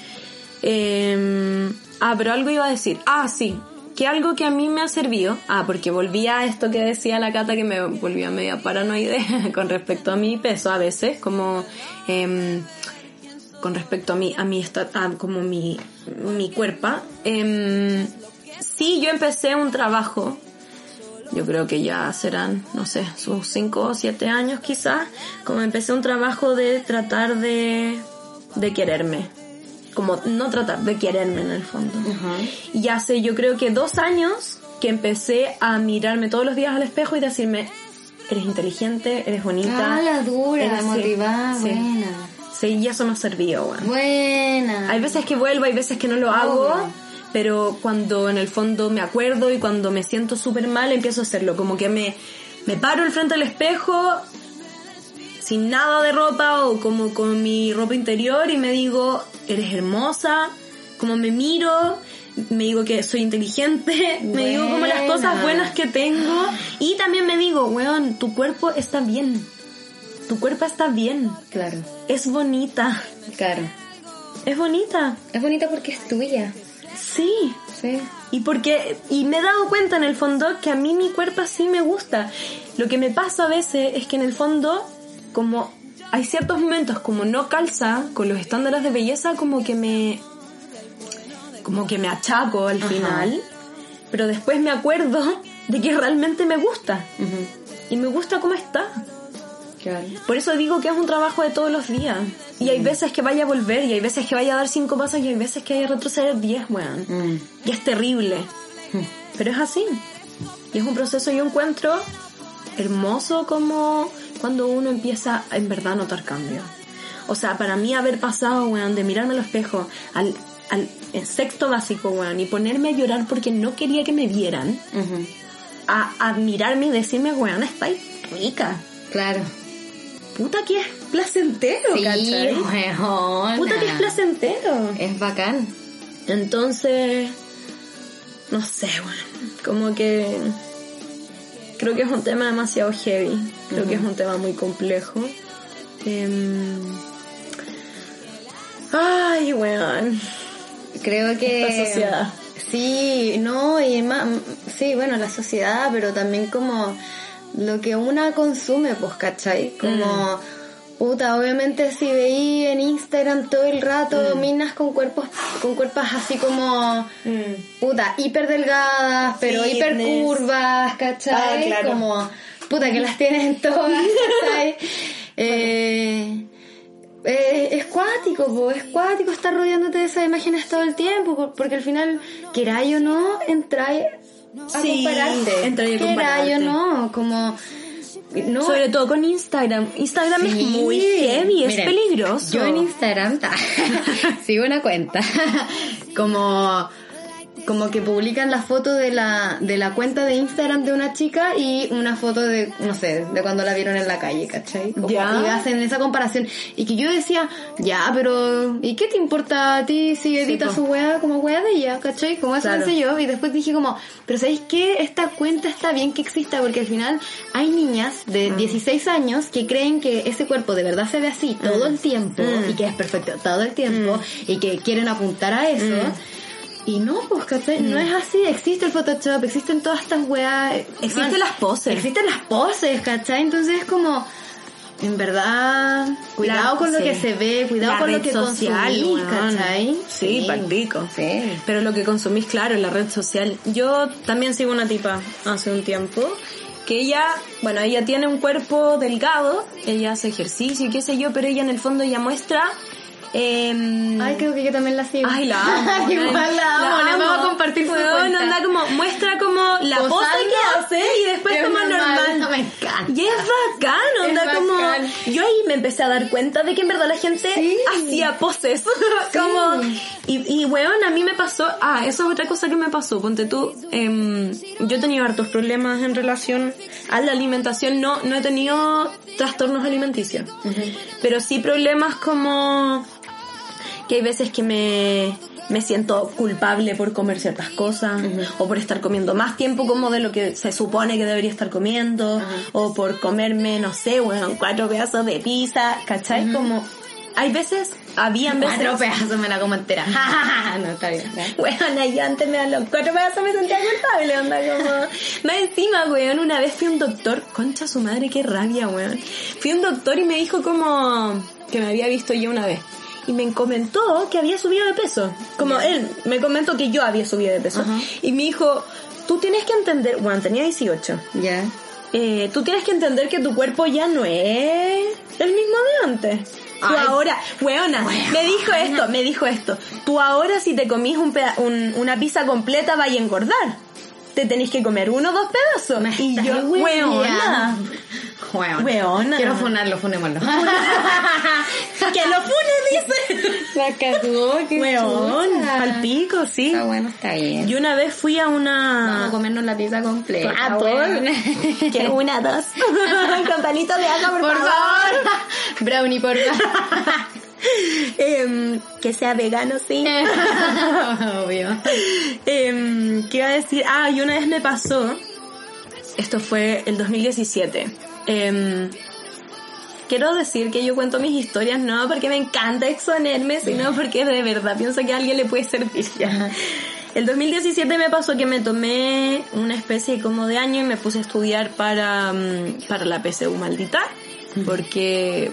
Eh, ah, pero algo iba a decir. Ah, sí. Que algo que a mí me ha servido. Ah, porque volví a esto que decía la Cata que me volvía media paranoide con respecto a mi peso a veces, como em, con respecto a mi, a mi a como mi, mi cuerpo. Em, sí, yo empecé un trabajo yo creo que ya serán, no sé, sus 5 o 7 años quizás, como empecé un trabajo de tratar de, de quererme. Como no tratar de quererme en el fondo. Y hace yo creo que dos años que empecé a mirarme todos los días al espejo y decirme, eres inteligente, eres bonita. Ah, la dura, eres- sí, motivada, sí. buena. Sí, y eso ha servido, bueno. Buena. Hay veces que vuelvo, hay veces que no lo hago, Obvio. pero cuando en el fondo me acuerdo y cuando me siento súper mal empiezo a hacerlo. Como que me, me paro al frente del espejo sin nada de ropa o como con mi ropa interior y me digo, eres hermosa, como me miro, me digo que soy inteligente, me digo como las cosas Buena. buenas que tengo y también me digo, weón, tu cuerpo está bien. Tu cuerpo está bien. Claro, Es bonita. claro. Es bonita. Es bonita porque es tuya. Sí. Sí. Y porque, y me he dado cuenta en el fondo que a mí mi cuerpo así me gusta. Lo que me pasa a veces es que en el fondo, como hay ciertos momentos como no calza con los estándares de belleza, como que me, como que me achaco al final, pero después me acuerdo de que realmente me gusta. Y me gusta cómo está. Claro. Por eso digo que es un trabajo de todos los días. Y hay veces que vaya a volver, y hay veces que vaya a dar cinco pasos, y hay veces que vaya a retroceder diez, weón. Mm. Y es terrible. Pero es así. Y es un proceso, yo encuentro hermoso como cuando uno empieza a en verdad a notar cambios. O sea, para mí haber pasado, weón, de mirarme al espejo al, al en sexto básico, weón, y ponerme a llorar porque no quería que me vieran, a, a mirarme y decirme, weón, estáis rica. Claro. Puta que es placentero, Sí, ¿cachai? weona. Puta que es placentero. Es bacán. Entonces, no sé, bueno, como que creo que es un tema demasiado heavy, creo que es un tema muy complejo. Em, ay, weón, Creo que... la sociedad. Sí, no, y más, sí, bueno, la sociedad, pero también como lo que una consume, pues, ¿cachai? Como, puta, obviamente si veí en Instagram todo el rato minas con cuerpos, con cuerpos así como, puta, hiper delgadas, pero hiper curvas, ¿cachai? Ah, claro. Como, puta, que las tienes en todas, ¿cachai? Eh, eh, es cuático, po, es cuático estar rodeándote de esas imágenes todo el tiempo, por- porque al final, queráis o no, entráis a Sí, compararte. entráis a Queráis o no, como... No, Sobre todo con Instagram. Instagram es muy heavy, es Miren, peligroso. Yo en Instagram ta, sigo una cuenta como como que publican la foto de la de la cuenta de Instagram de una chica y una foto de no sé de cuando la vieron en la calle ¿cachai? Como, Ya. y hacen esa comparación y que yo decía ya pero ¿y qué te importa a ti si edita su weá como weá de ella ¿cachai? como eso Claro. pensé yo y después dije como pero ¿sabéis qué? esta cuenta está bien que exista porque al final hay niñas de Mm. 16 años que creen que ese cuerpo de verdad se ve así todo el tiempo Mm. y que es perfecto todo el tiempo y que quieren apuntar a eso. Y no, pues, ¿cachai? No es así. Existe el Photoshop, existen todas estas weas. Existen Man, las poses. Existen las poses, ¿cachai? Entonces es como, en verdad, cuidado La- con lo sí. que se ve, cuidado La con lo que social, consumís. ¿cachai? Sí, palpico. Sí. Pero lo que consumís, claro, en la red social. Yo también sigo una tipa hace un tiempo que ella, bueno, ella tiene un cuerpo delgado, ella hace ejercicio y qué sé yo, pero ella en el fondo ella muestra... em, Ay, creo que yo también la sigo. Ay, la amo. Igual weón. la amo, le vamos a compartir su cuenta. anda como, muestra como la pose Posando. que hace y después Es como normal, normal. eso me encanta. Y es bacán, Es onda como... bacán. Yo ahí me empecé a dar cuenta de que en verdad la gente Sí. hacía poses. como... Y, y weón, a mí me pasó... Ah, eso es otra cosa que me pasó. Ponte tú, em, yo he tenido hartos problemas en relación a la alimentación. No, no he tenido trastornos alimenticios. Pero sí problemas como que hay veces que me, me siento culpable por comer ciertas cosas o por estar comiendo más tiempo como de lo que se supone que debería estar comiendo o por comerme, no sé, bueno, cuatro pedazos de pizza, ¿cachai? Como hay veces, habían veces... Cuatro pedazos me la como entera. no, está bien. Weón, yo antes me dan los cuatro pedazos me sentía culpable, onda como... Más encima, weón, una vez fui a un doctor, concha su madre, qué rabia, weón. Fui a un doctor y me dijo como que me había visto yo una vez. Y me comentó que había subido de peso. Como él me comentó que yo había subido de peso. Y me dijo, tú tienes que entender, bueno, tenía 18. Ya. Eh, tú tienes que entender que tu cuerpo ya no es el mismo de antes. Tú Ay. ahora, weona, me dijo esto, me dijo esto. Tú ahora si te comís un peda- un- una pizza completa vas a engordar. Te tenés que comer uno o dos pedazos. Me y yo, weona, Weona. Weona. Quiero funarlo, funémoslo. que lo funes, dice. La cagó, qué Weón, chucha. al pico, sí. Está bueno, está bien. Yo una vez fui a Vamos a una... comernos la pizza completa. Ah, por- weón. que una, dos. Con palito de agua, por, Por favor. favor. Brownie, por favor. Em, que sea vegano, sí. Obvio. Em, ¿Qué iba a decir? Ah, y una vez me pasó, esto fue el 2017, em, quiero decir que yo cuento mis historias no porque me encanta exponerme, sino porque de verdad pienso que a alguien le puede servir ya. El 2017 me pasó que me tomé una especie como de año y me puse a estudiar para, mm, para la PSU maldita, porque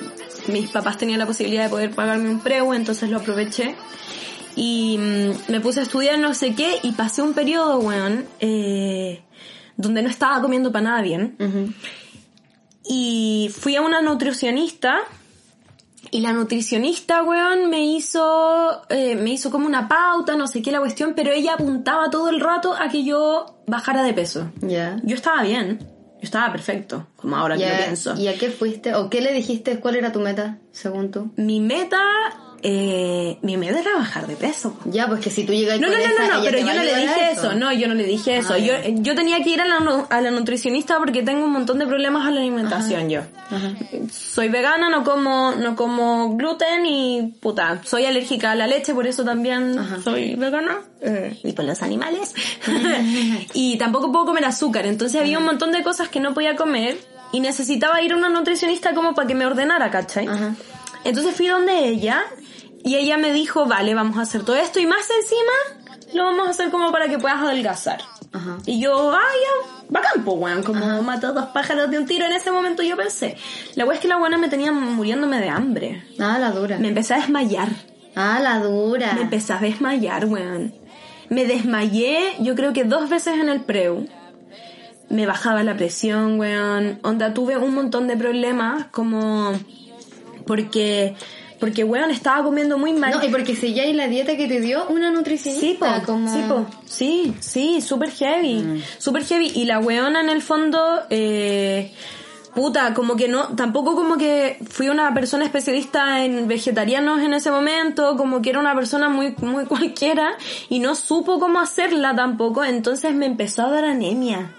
mis papás tenían la posibilidad de poder pagarme un preu, entonces lo aproveché. Y mm, me puse a estudiar no sé qué y pasé un periodo, weón, eh, donde no estaba comiendo para nada bien. Y fui a una nutricionista y la nutricionista, weón, me hizo, eh, me hizo como una pauta, no sé qué la cuestión, pero ella apuntaba todo el rato a que yo bajara de peso. Ya. Yo estaba bien, yo estaba perfecto, como ahora que lo pienso. ¿Y a qué fuiste? ¿O qué le dijiste? ¿Cuál era tu meta, según tú? Mi meta, eh, mi meta era bajar de peso. Ya, pues que si tú llegas No, no, no, esa, no, no, pero yo a no le dije eso. no, yo no le dije eso. Ah, yo, ya. yo tenía que ir a la, a la nutricionista porque tengo un montón de problemas a la alimentación yo. Ajá. Soy vegana, no como, no como gluten y puta, soy alérgica a la leche, por eso también soy vegana. eh, y con los animales. y tampoco puedo comer azúcar, entonces había un montón de cosas que no podía comer y necesitaba ir a una nutricionista como para que me ordenara, ¿cachai? Ajá. Entonces fui donde ella y ella me dijo, vale, vamos a hacer todo esto y más encima lo vamos a hacer como para que puedas adelgazar. Ajá. Y yo, ah, ya, bacán, pues, weón, como mató dos pájaros de un tiro en ese momento yo pensé. La weá es que la buena me tenía muriéndome de hambre. Ah, la dura. Me empecé a desmayar. Ah, la dura. Me empecé a desmayar, weón. Me desmayé, yo creo que dos veces en el preu. Me bajaba la presión, weón. Onda, tuve un montón de problemas, como... Porque... Porque, weón, estaba comiendo muy mal. No, y porque si ya hay la dieta que te dio una nutricionista. Sí, po, como... sí, po, sí, sí, súper heavy, súper heavy. Y la weona en el fondo, eh, puta, como que no, tampoco como que fui una persona especialista en vegetarianos en ese momento, como que era una persona muy, muy cualquiera y no supo cómo hacerla tampoco, entonces me empezó a dar anemia.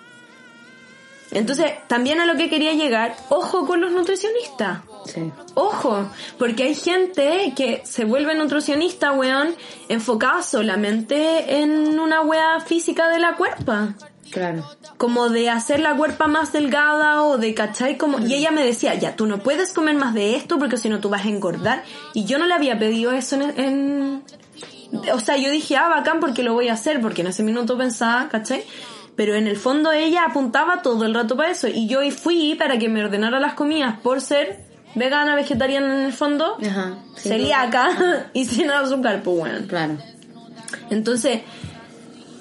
Entonces, también a lo que quería llegar, ojo con los nutricionistas. Sí. Ojo, porque hay gente que se vuelve nutricionista, weón, enfocada solamente en una wea física de la cuerpa. Claro. Como de hacer la cuerpa más delgada o de cachai como... Y ella me decía, ya, tú no puedes comer más de esto porque si no tú vas a engordar. Y yo no le había pedido eso en... en- O sea, yo dije, ah, bacán porque lo voy a hacer, porque en ese minuto pensaba, ¿cachai? Pero en el fondo ella apuntaba todo el rato para eso. Y yo fui para que me ordenara las comidas por ser vegana, vegetariana en el fondo, Ajá. celíaca y sin azúcar, pues bueno. Claro. Entonces,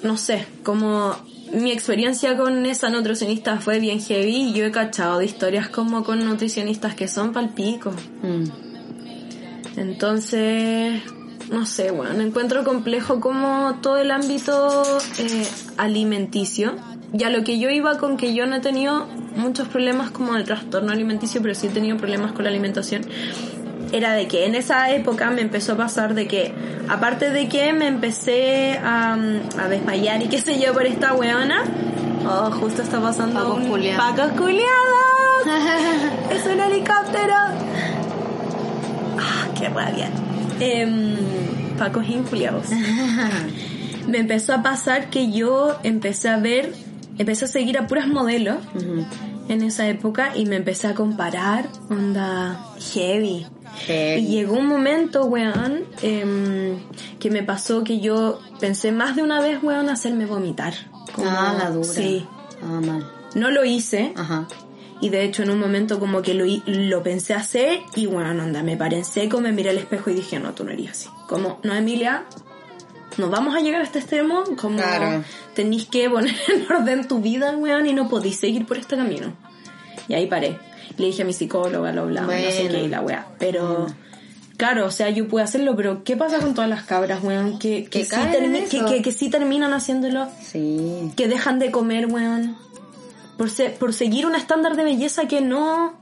no sé, como mi experiencia con esa nutricionista fue bien heavy y yo he cachado de historias como con nutricionistas que son palpico. Mm. Entonces, no sé, bueno, encuentro complejo como todo el ámbito eh, alimenticio. Ya lo que yo iba con que yo no he tenido muchos problemas como de trastorno alimenticio, pero sí he tenido problemas con la alimentación, era de que en esa época me empezó a pasar de que, aparte de que me empecé a, a desmayar y qué sé yo por esta weona, oh, justo está pasando Pacos un es un helicóptero. Ah, qué rabia. Em, Pacos injuliados. me empezó a pasar que yo empecé a ver, empecé a seguir a puras modelos en esa época y me empecé a comparar, onda heavy. Heavy. Y llegó un momento, weón, em, que me pasó que yo pensé más de una vez, weón, hacerme vomitar. Como- Ah, la dura. Sí. Ah, mal. No lo hice. Ajá. Y de hecho en un momento como que lo, lo pensé hacer y bueno, onda, me paré en seco, me miré al espejo y dije, no, tú no eres así. Como, no, Emilia, no vamos a llegar a este extremo, como Claro. tenéis que poner en orden tu vida, weón, y no podéis seguir por este camino. Y ahí paré. Le dije a mi psicóloga, lo hablamos, no sé Bueno. qué, y la weá. Pero, claro, o sea, yo pude hacerlo, pero ¿qué pasa con todas las cabras, weón? Que, que, sí, que, que, que sí terminan haciéndolo Sí. que dejan de comer, weón. Por, se- por seguir un estándar de belleza que no...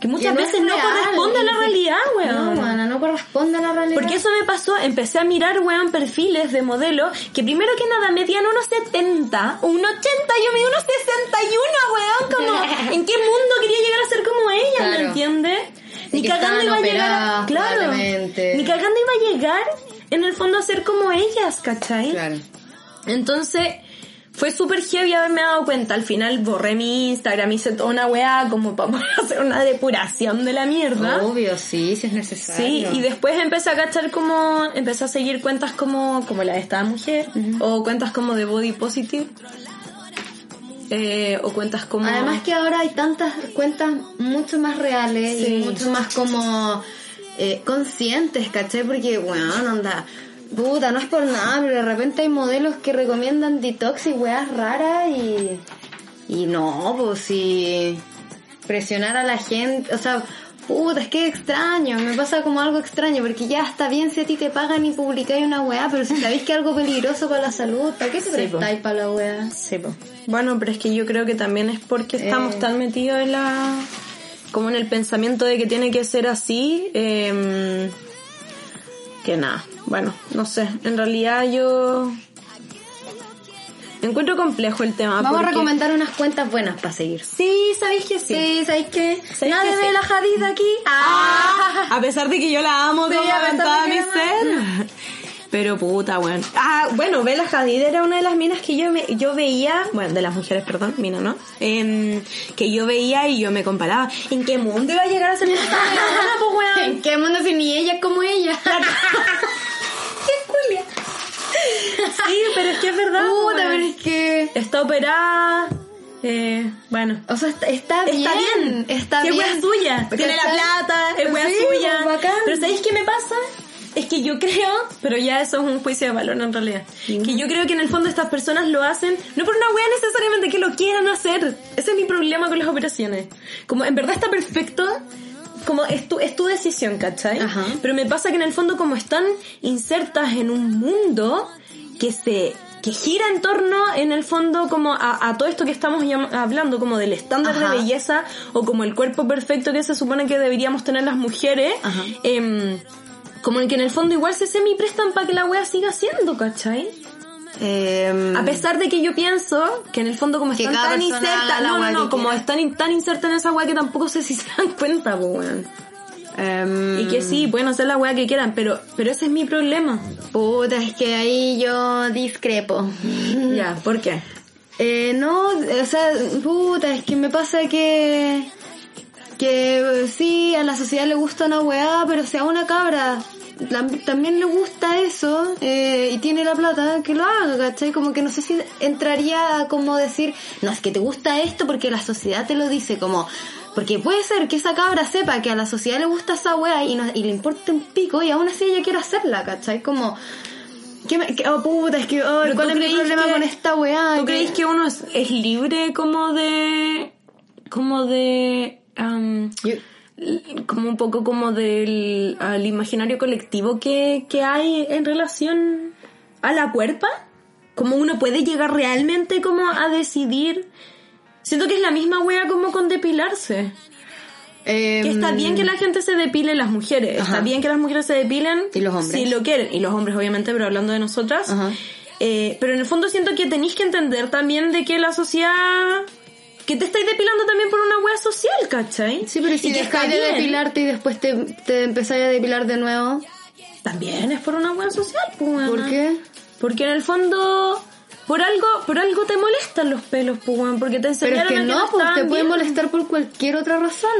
Que muchas Que no es veces no corresponde a la realidad, weón. No, mana, no corresponde a la realidad. Porque eso me pasó, empecé a mirar, weón, perfiles de modelos que primero que nada medían unos 70, un 80, yo medí unos 61, weón, como, ¿en qué mundo quería llegar a ser como ella, Claro. me entiendes? Ni cagando iba a llegar claro, probablemente. ni cagando iba a llegar, en el fondo, a ser como ellas, ¿cachai? Claro. Entonces, fue súper heavy haberme dado cuenta. Al final borré mi Instagram, hice toda una weá como para poder hacer una depuración de la mierda. Obvio, sí, si es necesario. Sí, y después empecé a cachar como, empecé a seguir cuentas como, como la de esta mujer, o cuentas como de body positive, eh, o cuentas como... Además que ahora hay tantas cuentas mucho más reales Sí. y mucho más como eh, conscientes, ¿caché? Porque, bueno, onda, puta, no es por nada, pero de repente hay modelos que recomiendan detox y weas raras y... Y no, pues si presionar a la gente, o sea, puta, es que extraño, me pasa como algo extraño, porque ya está bien si a ti te pagan y publicáis una weá, pero si sabéis que es algo peligroso para la salud, ¿para qué te Sí, po. prestáis para la weá? Sí, po. Bueno, pero es que yo creo que también es porque estamos Eh. tan metidos en la... como en el pensamiento de que tiene que ser así, eh, que nada. Bueno, no sé, en realidad yo... Encuentro complejo el tema. Vamos a recomendar unas cuentas buenas para seguir. Sí, ¿sabéis que sí? Sí, ¿sabéis que ve sí? la Hadid aquí. Ah, a pesar de que yo la amo Sí, como a que mi ser. Pero puta, weón. Ah, bueno, Bella Hadid era una de las minas que yo me, yo veía, bueno, de las mujeres, perdón, mina, ¿no? Em, que yo veía y yo me comparaba. ¿En qué mundo iba a llegar a ser po, weón? ¿En qué mundo si ni ella es como ella? Sí, pero es que es verdad. Puta, weón. pero es que... Está operada. Eh, bueno. O sea, está, está bien. Está bien, Está que bien. es suya, tiene la plata, es Sí, suya. pues, bacán. Pero ¿sabéis qué me pasa? Es que yo creo, pero ya eso es un juicio de valor en realidad, que yo creo que en el fondo estas personas lo hacen no por una wea necesariamente que lo quieran hacer. Ese es mi problema con las operaciones. Como en verdad está perfecto, como es tu, es tu decisión, ¿cachai? Ajá. Pero me pasa que en el fondo como están insertas en un mundo que se que gira en torno en el fondo como a, a todo esto que estamos hablando como del estándar Ajá. de belleza o como el cuerpo perfecto que se supone que deberíamos tener las mujeres Ajá. Como que en el fondo igual se semi prestan para que la wea siga siendo ¿cachai? Em, A pesar de que yo pienso que en el fondo como están tan insertas, no, no, no, como están tan insertas en esa wea que tampoco sé si se dan cuenta, po, weón. em, Y que sí, pueden hacer la wea que quieran, pero, pero ese es mi problema. Puta, es que ahí yo discrepo. Ya, ¿por qué? Eh, no, o sea, puta, es que me pasa que... Que eh, sí, a la sociedad le gusta una weá, pero si a una cabra la- también le gusta eso eh, y tiene la plata, que lo haga, ¿cachai? Como que no sé si entraría a como decir, no, es que te gusta esto porque la sociedad te lo dice, como... Porque puede ser que esa cabra sepa que a la sociedad le gusta esa weá y, no- y le importa un pico y aún así ella quiere hacerla, ¿cachai? Como... ¿Qué me, oh puta, es que, oh, ¿cuál es mi problema que- con esta weá? ¿Tú Que- crees que uno es, es libre como de... como de... l- como un poco como del al imaginario colectivo que, que hay en relación a la cuerpa? Como uno puede llegar realmente como a decidir... Siento que es la misma wea como con depilarse. Que está bien que la gente se depile, las mujeres. Está Em, bien que las mujeres se depilen. Y los hombres. Si lo quieren. Y los hombres, obviamente, pero hablando de nosotras. Eh, pero en el fondo siento que tenéis que entender también de que la sociedad... Que te estáis depilando también por una wea social, ¿cachai? Sí, pero si dejáis de depilarte y después te, te empezáis a depilar de nuevo, También es por una wea social, pues. ¿por qué? Porque en el fondo... Por algo, por algo te molestan los pelos, pues, porque te Pero es enseñaron que a que no, pues te estaban puede bien. molestar por cualquier otra razón.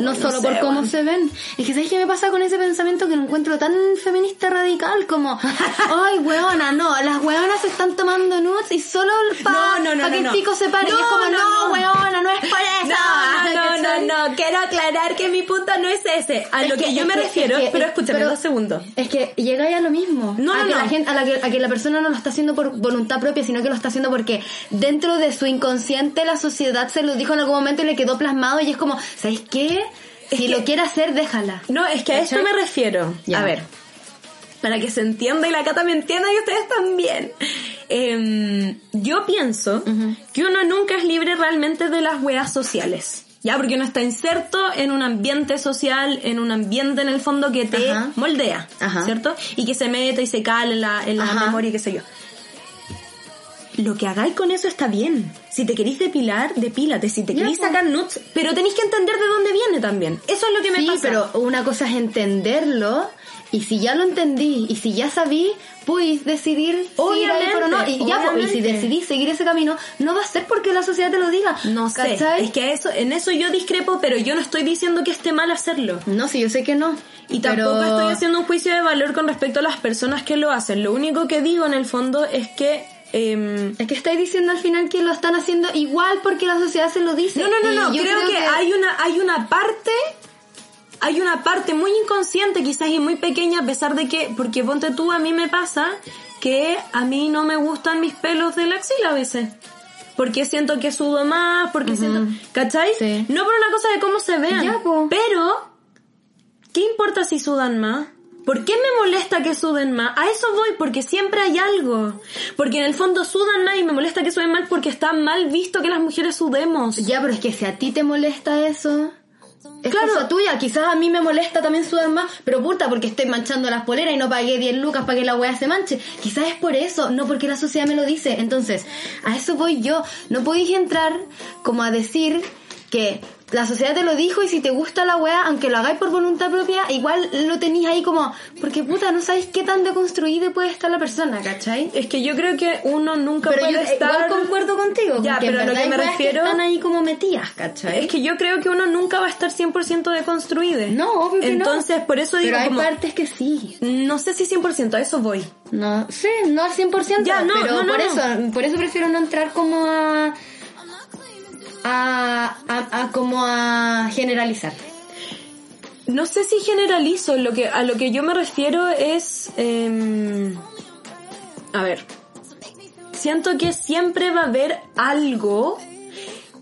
No No solo sé, por cómo weón. se ven. Es que ¿sabes qué me pasa con ese pensamiento que lo encuentro tan feminista radical como, ay, weona, no, las weonas se están tomando nudes y solo para No, no, no, que el pico se pare. y es No, como, no, weona, no es por eso. No, no, no, no, quiero aclarar que mi punto no es ese. A Es lo que, que- yo me que- refiero, es que- pero es- escúchame pero- dos segundos. Es que llega ya lo mismo. No, a no, que. La gente, a, la que, a que la persona no lo está haciendo por voluntad propia, sino que lo está haciendo porque dentro de su inconsciente la sociedad se lo dijo en algún momento y le quedó plasmado y es como, ¿sabes qué? Si lo quiere hacer, déjala. No, es que a esto me refiero. Ya. A ver, para que se entienda y la Cata me entienda y ustedes también. Em, yo pienso que uno nunca es libre realmente de las weas sociales. Ya, porque uno está inserto en un ambiente social, en un ambiente en el fondo que te Ajá. moldea, Ajá. ¿cierto? Y que se mete y se cala en la, en la memoria y qué sé yo. Lo que hagáis con eso está bien. Si te queréis depilar, depílate. Si te pues. sacar nuts, pero tenéis que entender de dónde viene también. Eso es lo que me sí, pasa. pero una cosa es entenderlo Y si ya lo entendí, y si ya sabí, puedes decidir si ir Obviamente, o no. Y ya, y si obviamente. decidís seguir ese camino, no va a ser porque la sociedad te lo diga. No sé, ¿cachai? es que eso, en eso yo discrepo, pero yo no estoy diciendo que esté mal hacerlo. No, sí, yo sé que no. Y pero- tampoco estoy haciendo un juicio de valor con respecto a las personas que lo hacen. Lo único que digo en el fondo es que... em, Es que estáis diciendo al final que lo están haciendo igual porque la sociedad se lo dice. no, no, no, no. yo Creo, que, hay una hay una parte hay una parte muy inconsciente quizás y muy pequeña a pesar de que porque ponte tú a mí me pasa que a mí no me gustan mis pelos de la axila a veces. Porque siento que sudo más, porque siento, ¿cachai? Sí. No por una cosa de cómo se vean, Ya, pero ¿qué importa si sudan más? ¿Por qué me molesta que suden más? A eso voy, porque siempre hay algo. Porque en el fondo sudan más y me molesta que suden mal porque está mal visto que las mujeres sudemos. Ya, pero es que si a ti te molesta eso, es Claro. cosa tuya. Quizás a mí me molesta también sudar más, pero puta, porque estoy manchando las poleras y no pagué 10 lucas para que la weá se manche. Quizás es por eso, no porque la sociedad me lo dice. Entonces, a eso voy yo. No podéis entrar como a decir que la sociedad te lo dijo y si te gusta la weá, aunque lo hagáis por voluntad propia, igual lo tenéis ahí como, porque puta, no sabéis qué tan deconstruida puede estar la persona, ¿cachai? Es que yo creo que uno nunca Pero yo puede estar... igual concuerdo contigo. Ya, pero a lo que me refiero- están ahí como metidas, ¿cachai? Es que yo creo que uno nunca va a estar 100% deconstruido. No, obvio que no. Entonces, por eso digo Pero hay como... partes que sí. No sé si 100%, a eso voy. No, sí, no al 100%, Ya, no, pero no, no, por no. eso, por eso prefiero no entrar como a a, a, a como a generalizar. No sé si generalizo, lo que, a lo que yo me refiero es... em, a ver, siento que siempre va a haber algo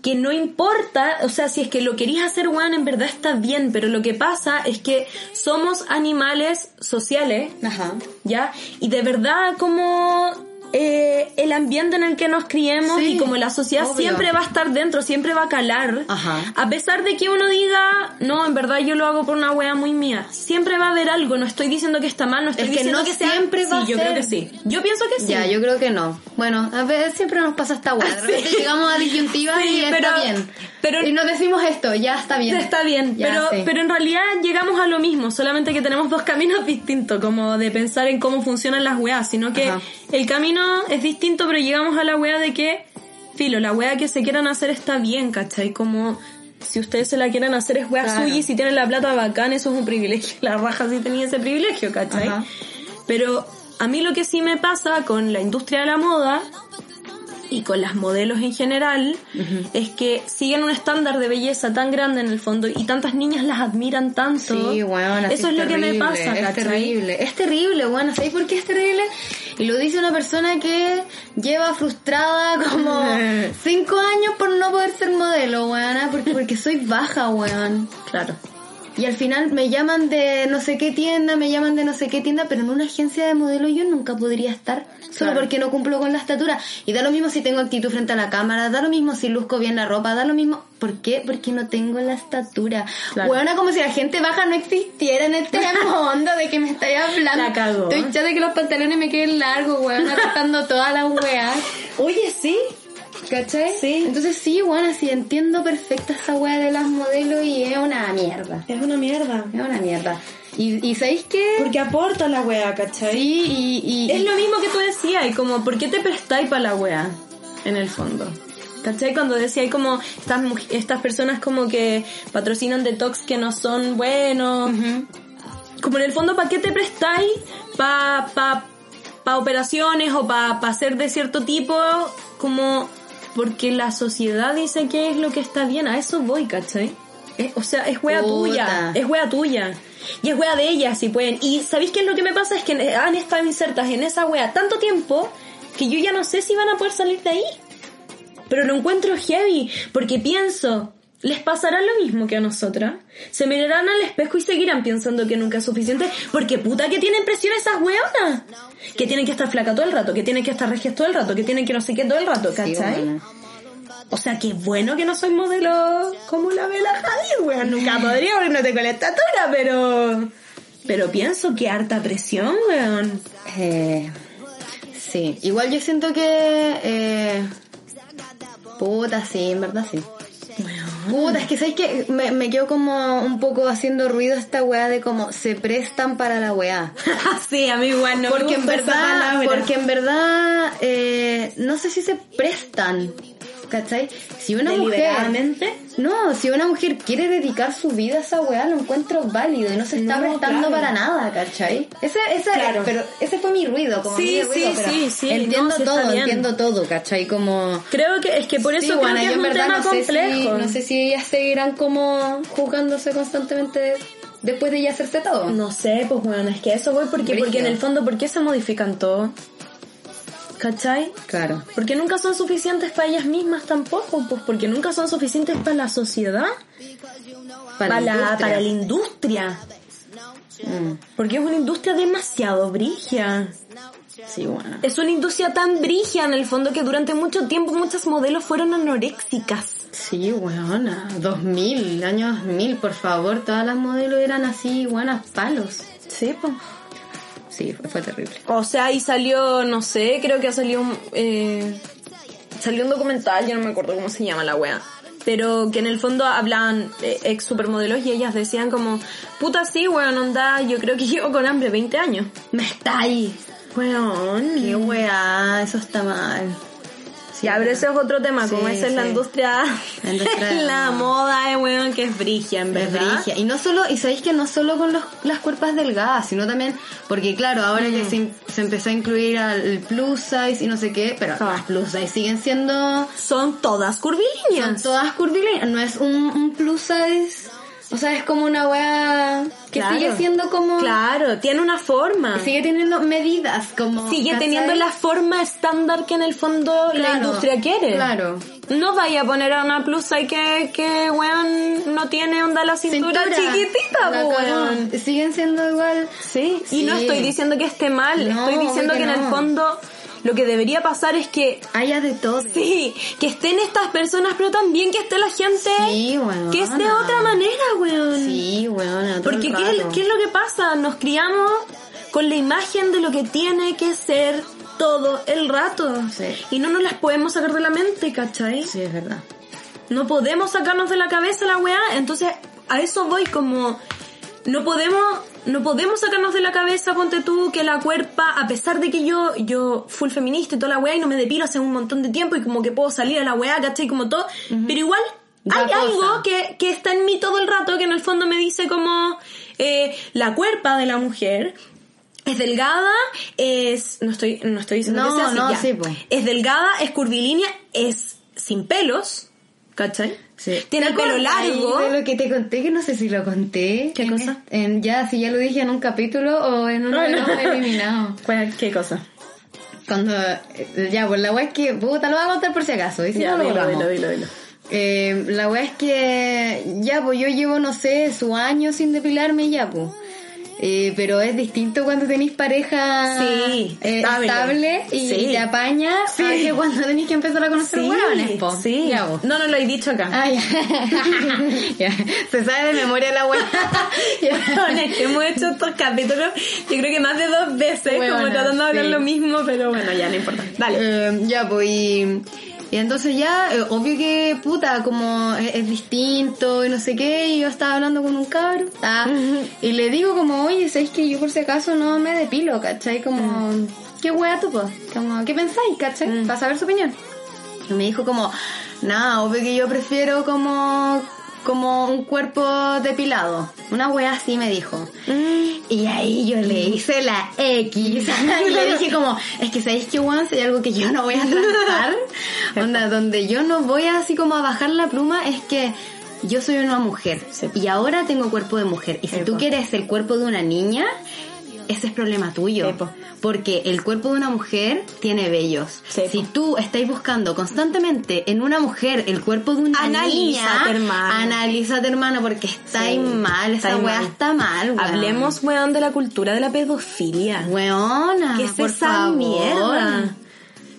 que no importa, o sea, si es que lo querías hacer, weón, en verdad está bien, pero lo que pasa es que somos animales sociales, Ajá. ¿ya? Y de verdad como eh, el ambiente en el que nos criemos Sí, y como la sociedad obvio. siempre va a estar dentro, siempre va a calar, Ajá. a pesar de que uno diga, no, en verdad yo lo hago por una wea muy mía, siempre va a haber algo, no estoy diciendo que está mal, no estoy Es que diciendo no que sea... siempre va sí, a yo creo ser. que sí. Yo pienso que sí. Ya, yo creo que no. Bueno, a veces siempre nos pasa esta. De repente llegamos a disyuntiva Sí, y está bien. pero- y nos decimos esto, ya está bien. Está bien, Ya, pero, pero en realidad llegamos a lo mismo, solamente que tenemos dos caminos distintos, como de pensar en cómo funcionan las weas, sino que Ajá. el camino es distinto, pero llegamos a la wea de que, filo, la wea que se quieran hacer está bien, ¿cachai? Como si ustedes se la quieren hacer es wea Claro. suya y si tienen la plata bacán, eso es un privilegio, la raja sí tenía ese privilegio, ¿cachai? Ajá. Pero a mí lo que sí me pasa con la industria de la moda y con las modelos en general es que siguen un estándar de belleza tan grande en el fondo y tantas niñas las admiran tanto. Sí, weón, así Eso es lo que me pasa, Es ¿cachai? terrible, es terrible, bueno, ¿sabes por qué es terrible? Y lo dice una persona que lleva frustrada como cinco años por no poder ser modelo, weón, porque, porque soy baja, weón. Claro. Y al final me llaman de no sé qué tienda, me llaman de no sé qué tienda, pero en una agencia de modelo yo nunca podría estar, solo Claro. porque no cumplo con la estatura. Y da lo mismo si tengo actitud frente a la cámara, da lo mismo si luzco bien la ropa, da lo mismo. ¿Por qué? Porque no tengo la estatura. Claro. Bueno, como si la gente baja no existiera en este mundo de que me estáis hablando. La cagó. Estoy hinchada de que los pantalones me queden largos, weón, atacando todas las weas. Oye, sí. ¿Cachai? Sí. Entonces sí, bueno, así entiendo perfecta esa wea de las modelos y es una mierda. Es una mierda. Es una mierda. ¿Y, y sabéis qué? Porque aporta la wea, ¿cachai? Sí, y, y- Es lo mismo que tú decías, y como, ¿por qué te prestáis para la wea? En el fondo. ¿Cachai? Cuando decía como estas, estas personas como que patrocinan detox que no son buenos. Como en el fondo, ¿para qué te prestáis? ¿Para pa, pa operaciones o para pa hacer de cierto tipo? Como porque la sociedad dice que es lo que está bien. A eso voy, ¿cachai? Es- o sea, es wea Puta. tuya. Es wea tuya. Y es wea de ellas, si pueden. Y ¿sabéis qué es lo que me pasa? Es que han estado insertas en esa wea tanto tiempo que yo ya no sé si van a poder salir de ahí. Pero lo encuentro heavy, porque pienso, ¿les pasará lo mismo que a nosotras? Se mirarán al espejo y seguirán pensando que nunca es suficiente, porque puta que tienen presión esas weonas. Que tienen que estar flaca todo el rato, que tienen que estar regias todo el rato, que tienen que no sé qué todo el rato, Sí, ¿cachai? bueno. O sea, qué bueno que no soy modelo como la Bella Hadid, weón. Nunca podría porque no tengo la estatura, pero... Pero pienso que harta presión, weón. Eh, sí, igual yo siento que... Eh, puta, sí, en verdad sí. Puta, es que sabes que me, me quedo como un poco haciendo ruido esta weá de como se prestan para la weá. sí, a mí igual no porque me gusta en verdad, porque en verdad, eh, no sé si se prestan, ¿cachai? Si una mujer, no, si una mujer quiere dedicar su vida a esa weá, lo encuentro válido y no se está No, prestando claro. para nada, ¿cachai? Ese, ese, Claro. pero ese fue mi ruido, como Sí, mi ruido, sí, pero sí, sí, entiendo no, sí está todo, entiendo todo, ¿cachai? Como Creo que es que por eso Sí, creo bueno, que yo es un verdad tema no si, complejo. no sé si ellas seguirán como juzgándose constantemente después de ya hacerse todo. No sé, pues bueno, es que eso voy porque, porque en el fondo, ¿por qué se modifican todo? ¿Cachai? Claro. Porque nunca son suficientes para ellas mismas tampoco, pues porque nunca son suficientes para la sociedad, para, la, industria. para la industria. Mm. Porque es una industria demasiado brigia. Sí, bueno. Es una industria tan brigia en el fondo que durante mucho tiempo muchas modelos fueron anoréxicas. Sí, weona. 2000, años 2000, por favor. Todas las modelos eran así, buenas palos. Sí, pues. Sí, fue, fue terrible. O sea, y salió, no sé, creo que salió un, eh, salió un documental, ya no me acuerdo cómo se llama la wea. Pero que en el fondo hablaban eh, ex supermodelos y ellas decían como, puta sí, weón, onda, yo creo que llevo con hambre 20 años. Me está ahí. Weón. Qué weá, eso está mal. Sí, Ya, pero ese es otro tema, como esa es la industria, La industria de la moda, eh, weón, que es brigia, en Es verdad. brigia. Y no solo, y sabéis que no solo con los, las cuerpas delgadas, sino también, porque claro, ahora que Mm. se, se empezó a incluir al plus size y no sé qué, pero Ah. las plus size siguen siendo, Son todas son curvilíneas. todas curvilíneas, no es un, un plus size, o sea, es como una wea que Claro. sigue siendo como, Claro, tiene una forma. sigue teniendo medidas, como, Sigue ¿cachai? teniendo la forma estándar que en el fondo la industria quiere. Claro. No vaya a poner a una plus size que, que weón, no tiene onda la cintura, chiquitita, La weón. Siguen siendo igual. Sí, y no Sí. estoy diciendo que esté mal, No, estoy diciendo que en el fondo lo que debería pasar es que Haya de todo. sí, que estén estas personas, pero también que esté la gente Sí, weón. que es de otra manera, weón. Sí, weón. Porque ¿qué, es- ¿qué es lo que pasa? Nos criamos con la imagen de lo que tiene que ser todo el rato. Sí. Y no nos las podemos sacar de la mente, ¿cachai? Sí, es verdad. No podemos sacarnos de la cabeza la weá. Entonces, a eso voy como... No podemos, no podemos sacarnos de la cabeza, ponte tú, que la cuerpa, a pesar de que yo, yo full feminista y toda la weá y no me depilo hace un montón de tiempo y como que puedo salir a la weá, ¿cachai? Como todo. Pero igual hay cosa. algo que, que está en mí todo el rato que en el fondo me dice como eh, la cuerpa de la mujer es delgada, es no estoy no estoy diciendo No, que sea así, no, sí, es delgada, es curvilínea, es sin pelos, ¿cachai? Sí. Tiene el ¿Te pelo largo. De lo que te conté, que no sé si lo conté. ¿Qué En cosa? En, ya, si ya lo dije en un capítulo o en uno de los eliminados. ¿Cuál- ¿Qué cosa? Cuando, eh, ya, pues la wea es que, puta, lo voy a contar por si acaso. Y si Ya, no, lo dilo, dilo, dilo, dilo. Eh, la wea es que, ya, pues yo llevo, no sé, su año sin depilarme ya, pues. Eh, pero es distinto cuando tenéis pareja Sí, eh, estable. y Sí. te apaña Sí. a que cuando tenéis que empezar a conocer hueones, po. sí. No, no lo he dicho acá. Ah, ya. Ya. Se sabe de memoria la wea. Bueno, es que hemos hecho estos capítulos, yo creo que más de dos veces, como tratando de hablar lo mismo, pero bueno, ya no importa. Dale. Eh, ya, pues, y, y entonces ya, eh, obvio que, puta, como es, es distinto y no sé qué, y yo estaba hablando con un cabro, ah, y le digo como, oye, ¿sabes que yo por si acaso no me depilo, cachai? Como, ¿qué wea tú, pues? Como, ¿qué pensáis, cachai? Para saber su opinión. Y me dijo como, nada, obvio que yo prefiero como como un cuerpo depilado. Una wea así me dijo. Y ahí yo le hice la X. y le dije como, es que sabéis que weón, si hay algo que yo no voy a tratar. Onda, donde yo no voy así como a bajar la pluma es que yo soy una mujer. Y ahora tengo cuerpo de mujer. Y si tú quieres el cuerpo de una niña, ese es problema tuyo. Epo. Porque el cuerpo de una mujer tiene vellos. Si tú estáis buscando constantemente en una mujer el cuerpo de una Analízate, niña, hermano. analízate, hermano, porque estáis Sí, mal, esa weá mal. está mal, weón. Hablemos, weón, de la cultura de la pedofilia. Weona, ¿Qué es por esa favor. mierda?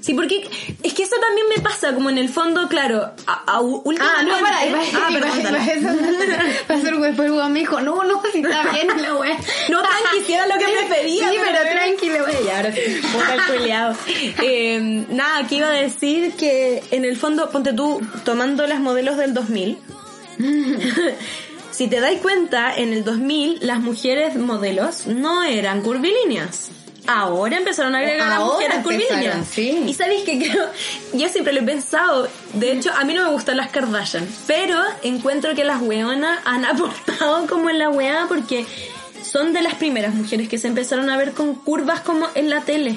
Sí, porque es que eso también me pasa, como en el fondo, claro, a, a- Ah, no, para, iba, Ah, iba- perdón, iba- dale. eso- para hacer después el weón me dijo, no, no, si está bien la. No, tranqui, si era lo que prefería. Sí, pero tranquilo, wey, ya, ahora sí. Culiao. Eh, nada, que iba a decir que en el fondo, ponte tú, tomando las modelos del 2000, si te dais cuenta, en el 2000 las mujeres modelos no eran curvilíneas. Ahora empezaron a agregar a las Ahora mujeres empezaron, curvilíneas. sí. Y sabéis que creo, yo siempre lo he pensado, de hecho a mí no me gustan las Kardashian, pero encuentro que las weonas han aportado como en la weá porque son de las primeras mujeres que se empezaron a ver con curvas como en la tele.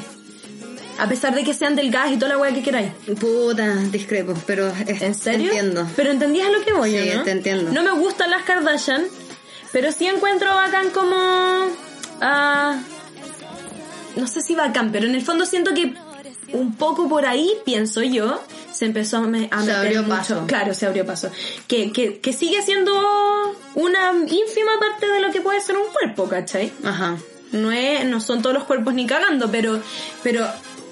A pesar de que sean delgadas y toda la weá que queráis. Puta, discrepo, pero es- ¿En serio? entiendo. Pero entendías a lo que voy, Sí, ¿o ¿no? te entiendo. No me gustan las Kardashian, pero sí encuentro bacán como... ah, no sé si bacán, pero en el fondo siento que un poco por ahí, pienso yo, se empezó a, me- a Se meter abrió mucho. paso. Claro, se abrió paso. Que, que, que sigue siendo una ínfima parte de lo que puede ser un cuerpo, ¿cachai? Ajá. No es, no son todos los cuerpos ni cagando, pero, pero,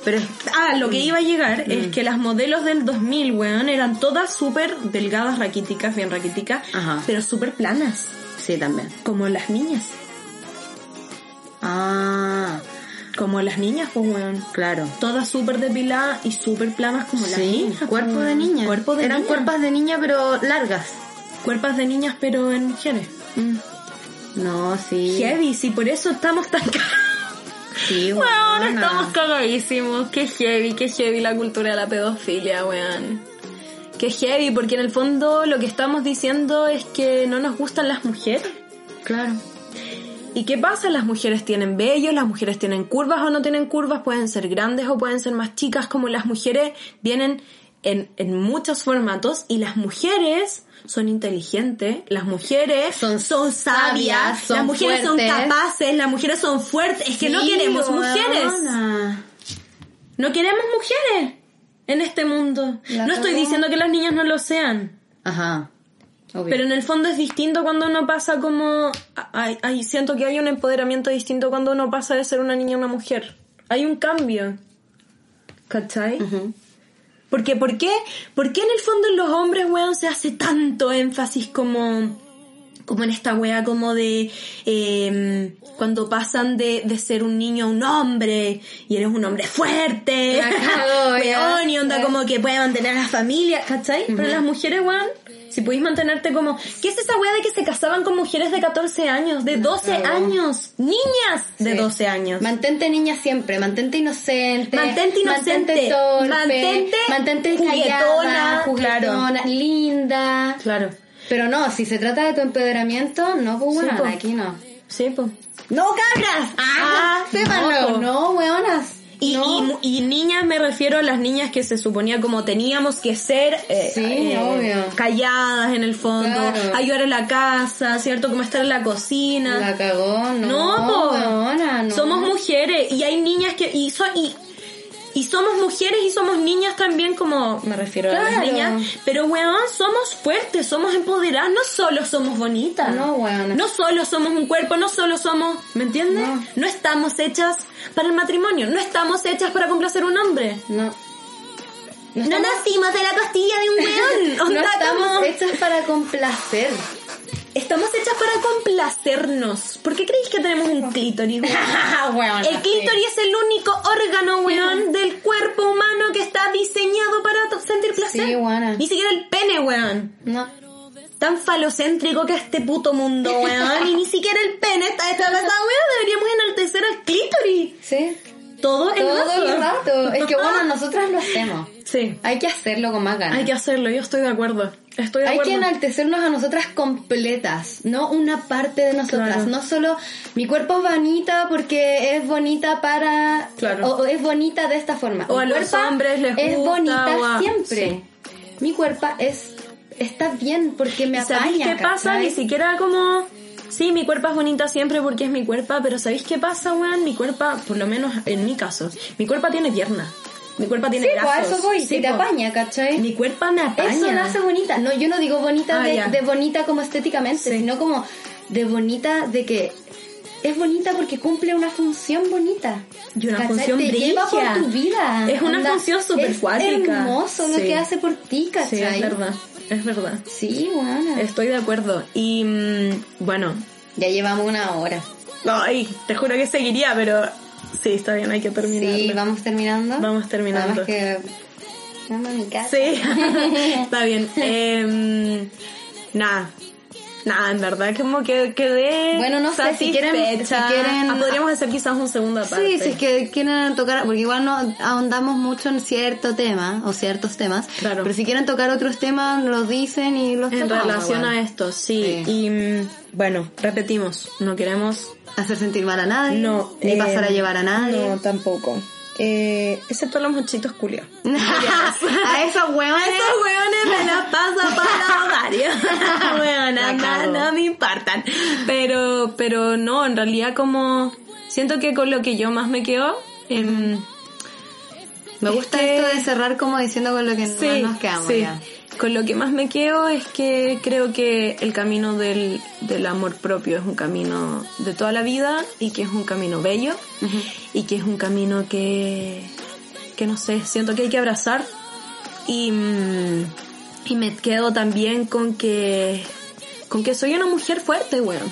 pero, ah, lo que Mm. iba a llegar es que las modelos del 2000, weón, eran todas súper delgadas, raquíticas, bien raquíticas, Ajá. pero súper planas, Sí, también. como las niñas, Ah, como las niñas, pues, weón. claro. Todas súper depiladas y súper planas como las Sí, niñas. pues, cuerpo de weón. niña. Cuerpo de Eran niña. cuerpos de niña, pero largas. Cuerpas de niñas, pero en mujeres. Mm. No, sí. Heavy, sí, por eso estamos tan. Sí, Weón, weona. estamos cagadísimos. Qué heavy, qué heavy la cultura de la pedofilia, weón. Qué heavy, porque en el fondo lo que estamos diciendo es que no nos gustan las mujeres. Claro. ¿Y qué pasa? Las mujeres tienen vellos, las mujeres tienen curvas o no tienen curvas, pueden ser grandes o pueden ser más chicas, como las mujeres vienen en, en muchos formatos y las mujeres son inteligentes, las mujeres Son sabias, sabias, son las mujeres fuertes. son capaces, las mujeres son fuertes, es que no queremos mujeres. No queremos mujeres en este mundo. La no estoy diciendo que las niñas no lo sean. Ajá. Obvio. Pero en el fondo es distinto cuando uno pasa como... Ay, ay, siento que hay un empoderamiento distinto cuando uno pasa de ser una niña a una mujer. Hay un cambio. ¿Cachai? Ujú. Porque, ¿por qué? ¿Por qué en el fondo en los hombres, weón, se hace tanto énfasis como... Como en esta wea como de... eh, cuando pasan de, de ser un niño a un hombre y eres un hombre fuerte. Ya. weón, y onda Ya. como que puede mantener a la familia, ¿cachai? Pero las mujeres, weón, si podéis mantenerte como... ¿Qué es esa wea de que se casaban con mujeres de 14 años, de 12 cagó. años? Niñas de Sí. 12 años. Mantente niña siempre, mantente inocente. Mantente inocente, Mantente torpe. mantente mantente juguetona, juguetona, linda. Claro. Pero no, si se trata de tu empoderamiento, no, pues bueno, aquí no. Sí, pues. ¡No, cabras! Ah, sépanlo. no, No, weonas. Y, no. y niñas me refiero a las niñas que se suponía como teníamos que ser eh, Sí, eh, calladas en el fondo, Claro. ayudar en la casa, ¿cierto? Como estar en la cocina. La cagó, no. No. Somos mujeres y hay niñas que y y y somos mujeres y somos niñas también como me refiero a las niñas, pero weón, somos fuertes, somos empoderadas, no solo somos bonitas. No, weona. No solo somos un cuerpo, no solo somos, ¿me entiendes? No. No. estamos hechas para el matrimonio, no estamos hechas para complacer a un hombre. No. No, estamos- nacimos de la costilla de un weón. no estamos como- hechas para complacer. Estamos hechas para complacernos. ¿Por qué creéis que tenemos un clítoris? El clítoris es el único órgano, weón, del cuerpo humano que está diseñado para sentir placer. Sí. Ni siquiera el pene, weón. No. Tan falocéntrico que este puto mundo, weón. y ni siquiera el pene está hecho weón. Deberíamos enaltecer al clítoris. Sí. Todo el Todo rato. el rato. Es que bueno, nosotras lo hacemos. Sí. Hay que hacerlo con más ganas. Hay que hacerlo, yo estoy de acuerdo. Estoy de Hay que enaltecernos a nosotras completas, no una parte de nosotras, Claro. no solo mi cuerpo es bonita porque es bonita para Claro. o, o es bonita de esta forma. O Mi a los hombres les es gusta, bonita o a- siempre. Mi cuerpo es está bien porque me ¿Y ¿Sabéis apaña. qué pasa? Ni siquiera como... Sí, mi cuerpo es bonita siempre porque es mi cuerpo, pero ¿sabéis qué pasa, weón? Mi cuerpo, por lo menos en mi caso, mi cuerpo tiene pierna. Mi cuerpo tiene Sí, pues brazos. eso voy, Sí, te apaña, ¿cachai? Mi cuerpo me apaña. Eso la hace bonita. No, yo no digo bonita Ah, de, de bonita como estéticamente, Sí. sino como de bonita de que es bonita porque cumple una función bonita. Y una ¿Cachai? función Te lleva por tu vida. Es una función súper Es cuática. hermoso lo Sí. que hace por ti, ¿cachai? Sí, es verdad. Es verdad. Sí, bueno. Estoy de acuerdo. Y mm, bueno, Ya llevamos una hora. ay, te juro que seguiría, pero sí, está bien, hay que terminar. Sí, vamos terminando. Vamos terminando. Además que... Vamos a mi casa. Sí, está bien. Em, nada. Nada, en verdad, como que quedé Bueno, no sé, si quieren- si quieren- Ah, podríamos hacer quizás un segundo parte. Sí, si es que quieren tocar, porque igual no ahondamos mucho en cierto tema o ciertos temas, Claro. pero si quieren tocar otros temas, los dicen y los En tocamos relación igual. a esto, sí. Sí. Y mm, bueno, repetimos, no queremos Hacer sentir mal a nadie, no ni eh, pasar a llevar a nadie. No, tampoco. Eh, excepto los mochitos culiados. a esos huevones. Esos hueones me los paso ovarios. Hueonas, La no, no me importan. Pero, pero no, en realidad como siento que con lo que yo más me quedo, em, Me Es gusta que- esto de cerrar como diciendo con lo que sí, más nos quedamos sí. ya. Con lo que más me quedo es que creo que el camino del, del amor propio es un camino de toda la vida y que es un camino bello y que es un camino que, que no sé, siento que hay que abrazar. Y, mm, y me quedo también con que, con que soy una mujer fuerte, weón.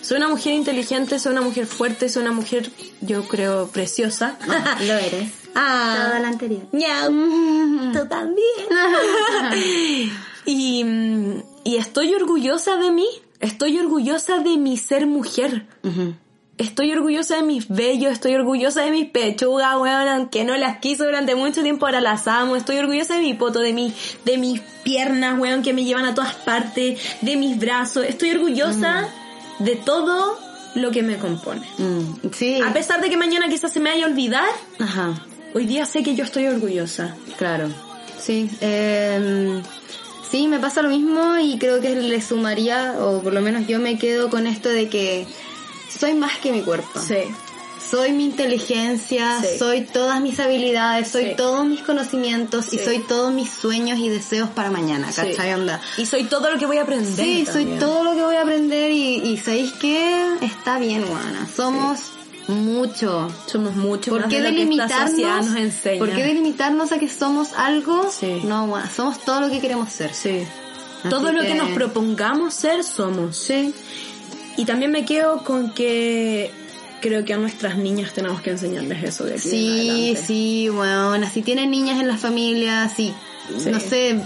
Soy una mujer inteligente, soy una mujer fuerte, soy una mujer, yo creo, preciosa. Lo eres. ah, Toda la anterior. Ñau, tú también. y, y estoy orgullosa de mí. Estoy orgullosa de mi ser mujer. Estoy orgullosa de mis vellos, estoy orgullosa de mis pechugas, weón, aunque no las quiso durante mucho tiempo, ahora las amo. Estoy orgullosa de mi poto, de, mi, de mis piernas, weón, que me llevan a todas partes, de mis brazos. Estoy orgullosa de todo lo que me compone. Mm, Sí. A pesar de que mañana quizás se me vaya a olvidar, Ajá. hoy día sé que yo estoy orgullosa. Claro. Sí. eh, sí, me pasa lo mismo y creo que le sumaría, o por lo menos yo me quedo con esto de que soy más que mi cuerpo. Sí. Soy mi inteligencia, Sí. soy todas mis habilidades, soy Sí. todos mis conocimientos y soy todos mis sueños y deseos para mañana. ¿cachai? Onda? Y soy todo lo que voy a aprender. Sí, soy todo lo que voy a aprender y, y ¿sabéis qué? Está bien, Juana. Somos mucho. Somos mucho ¿Por qué de delimitarnos? nos enseña. ¿Por qué delimitarnos a que somos algo? Sí. No, Juana, somos todo lo que queremos ser. Sí. Así Todo lo que- nos propongamos ser, somos. Sí. Y también me quedo con que creo que a nuestras niñas tenemos que enseñarles eso de aquí en Sí, adelante. sí, bueno, si tienen niñas en la familia, si, Sí. no sé,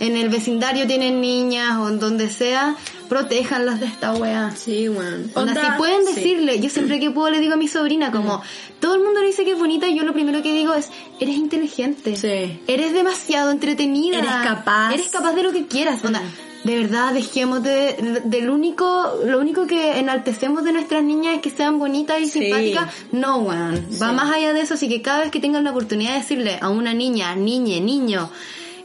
en el vecindario tienen niñas o en donde sea, protéjanlas de esta wea. Sí, weón. Onda, si pueden sí. decirle, yo siempre que puedo le digo a mi sobrina, como, todo el mundo le dice que es bonita y yo lo primero que digo es, eres inteligente. Sí. Eres demasiado entretenida. Eres capaz. Eres capaz de lo que quieras. Onda, de verdad, dejemos de, de- del único, lo único que enaltecemos de nuestras niñas es que sean bonitas y Sí. simpáticas. No, weón. Va más allá de eso, así que cada vez que tengan la oportunidad de decirle a una niña, niñe, niño,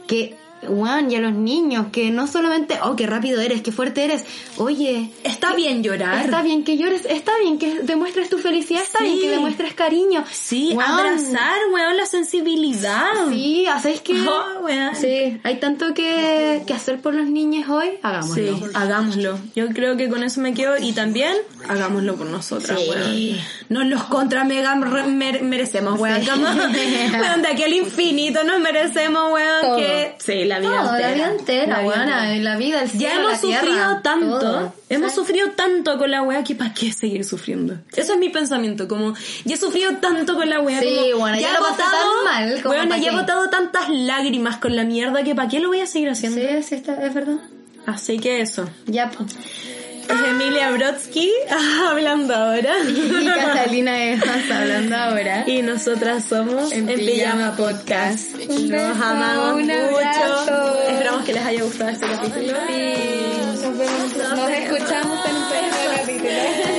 que, weón, y a los niños, que no solamente, oh, qué rápido eres, qué fuerte eres, oye, Está bien llorar. Está bien que llores, está bien que demuestres tu felicidad, está Sí. bien que demuestres cariño. Sí, Weón. abrazar, weón, la sensibilidad. Sí, ¿sabes qué? Oh, weón. Sí, hay tanto que, que hacer por los niños hoy, hagámoslo. Sí, hagámoslo. Yo creo que con eso me quedo y también hagámoslo por nosotras, Sí. weón. Nos los contra mega mer- merecemos, weón. Sí. Como, weón, de aquí al infinito nos merecemos, weón. Todo. Que, sí, la vida Todo, entera. la vida entera, La vida buena, en la vida, el cielo, Ya hemos la tierra, sufrido tanto, todo. hemos sufrido tanto con la wea que para qué seguir sufriendo. Eso es mi pensamiento, como ya he sufrido tanto con la wea, Sí, como, bueno, ya he lo pasé tan mal, como pa' ya he botado tantas lágrimas con la mierda que para qué lo voy a seguir haciendo. Sí, sí, está, es verdad. Así que eso. Ya, pues. Es Emilia Brodsky hablando ahora. Y Catalina Evans hablando ahora. Y nosotras somos En En, Pijama Pijama Podcast. Un beso, Nos amamos un mucho. Esperamos que les haya gustado este capítulo. Nos vemos, nos escuchamos en un próximo capítulo.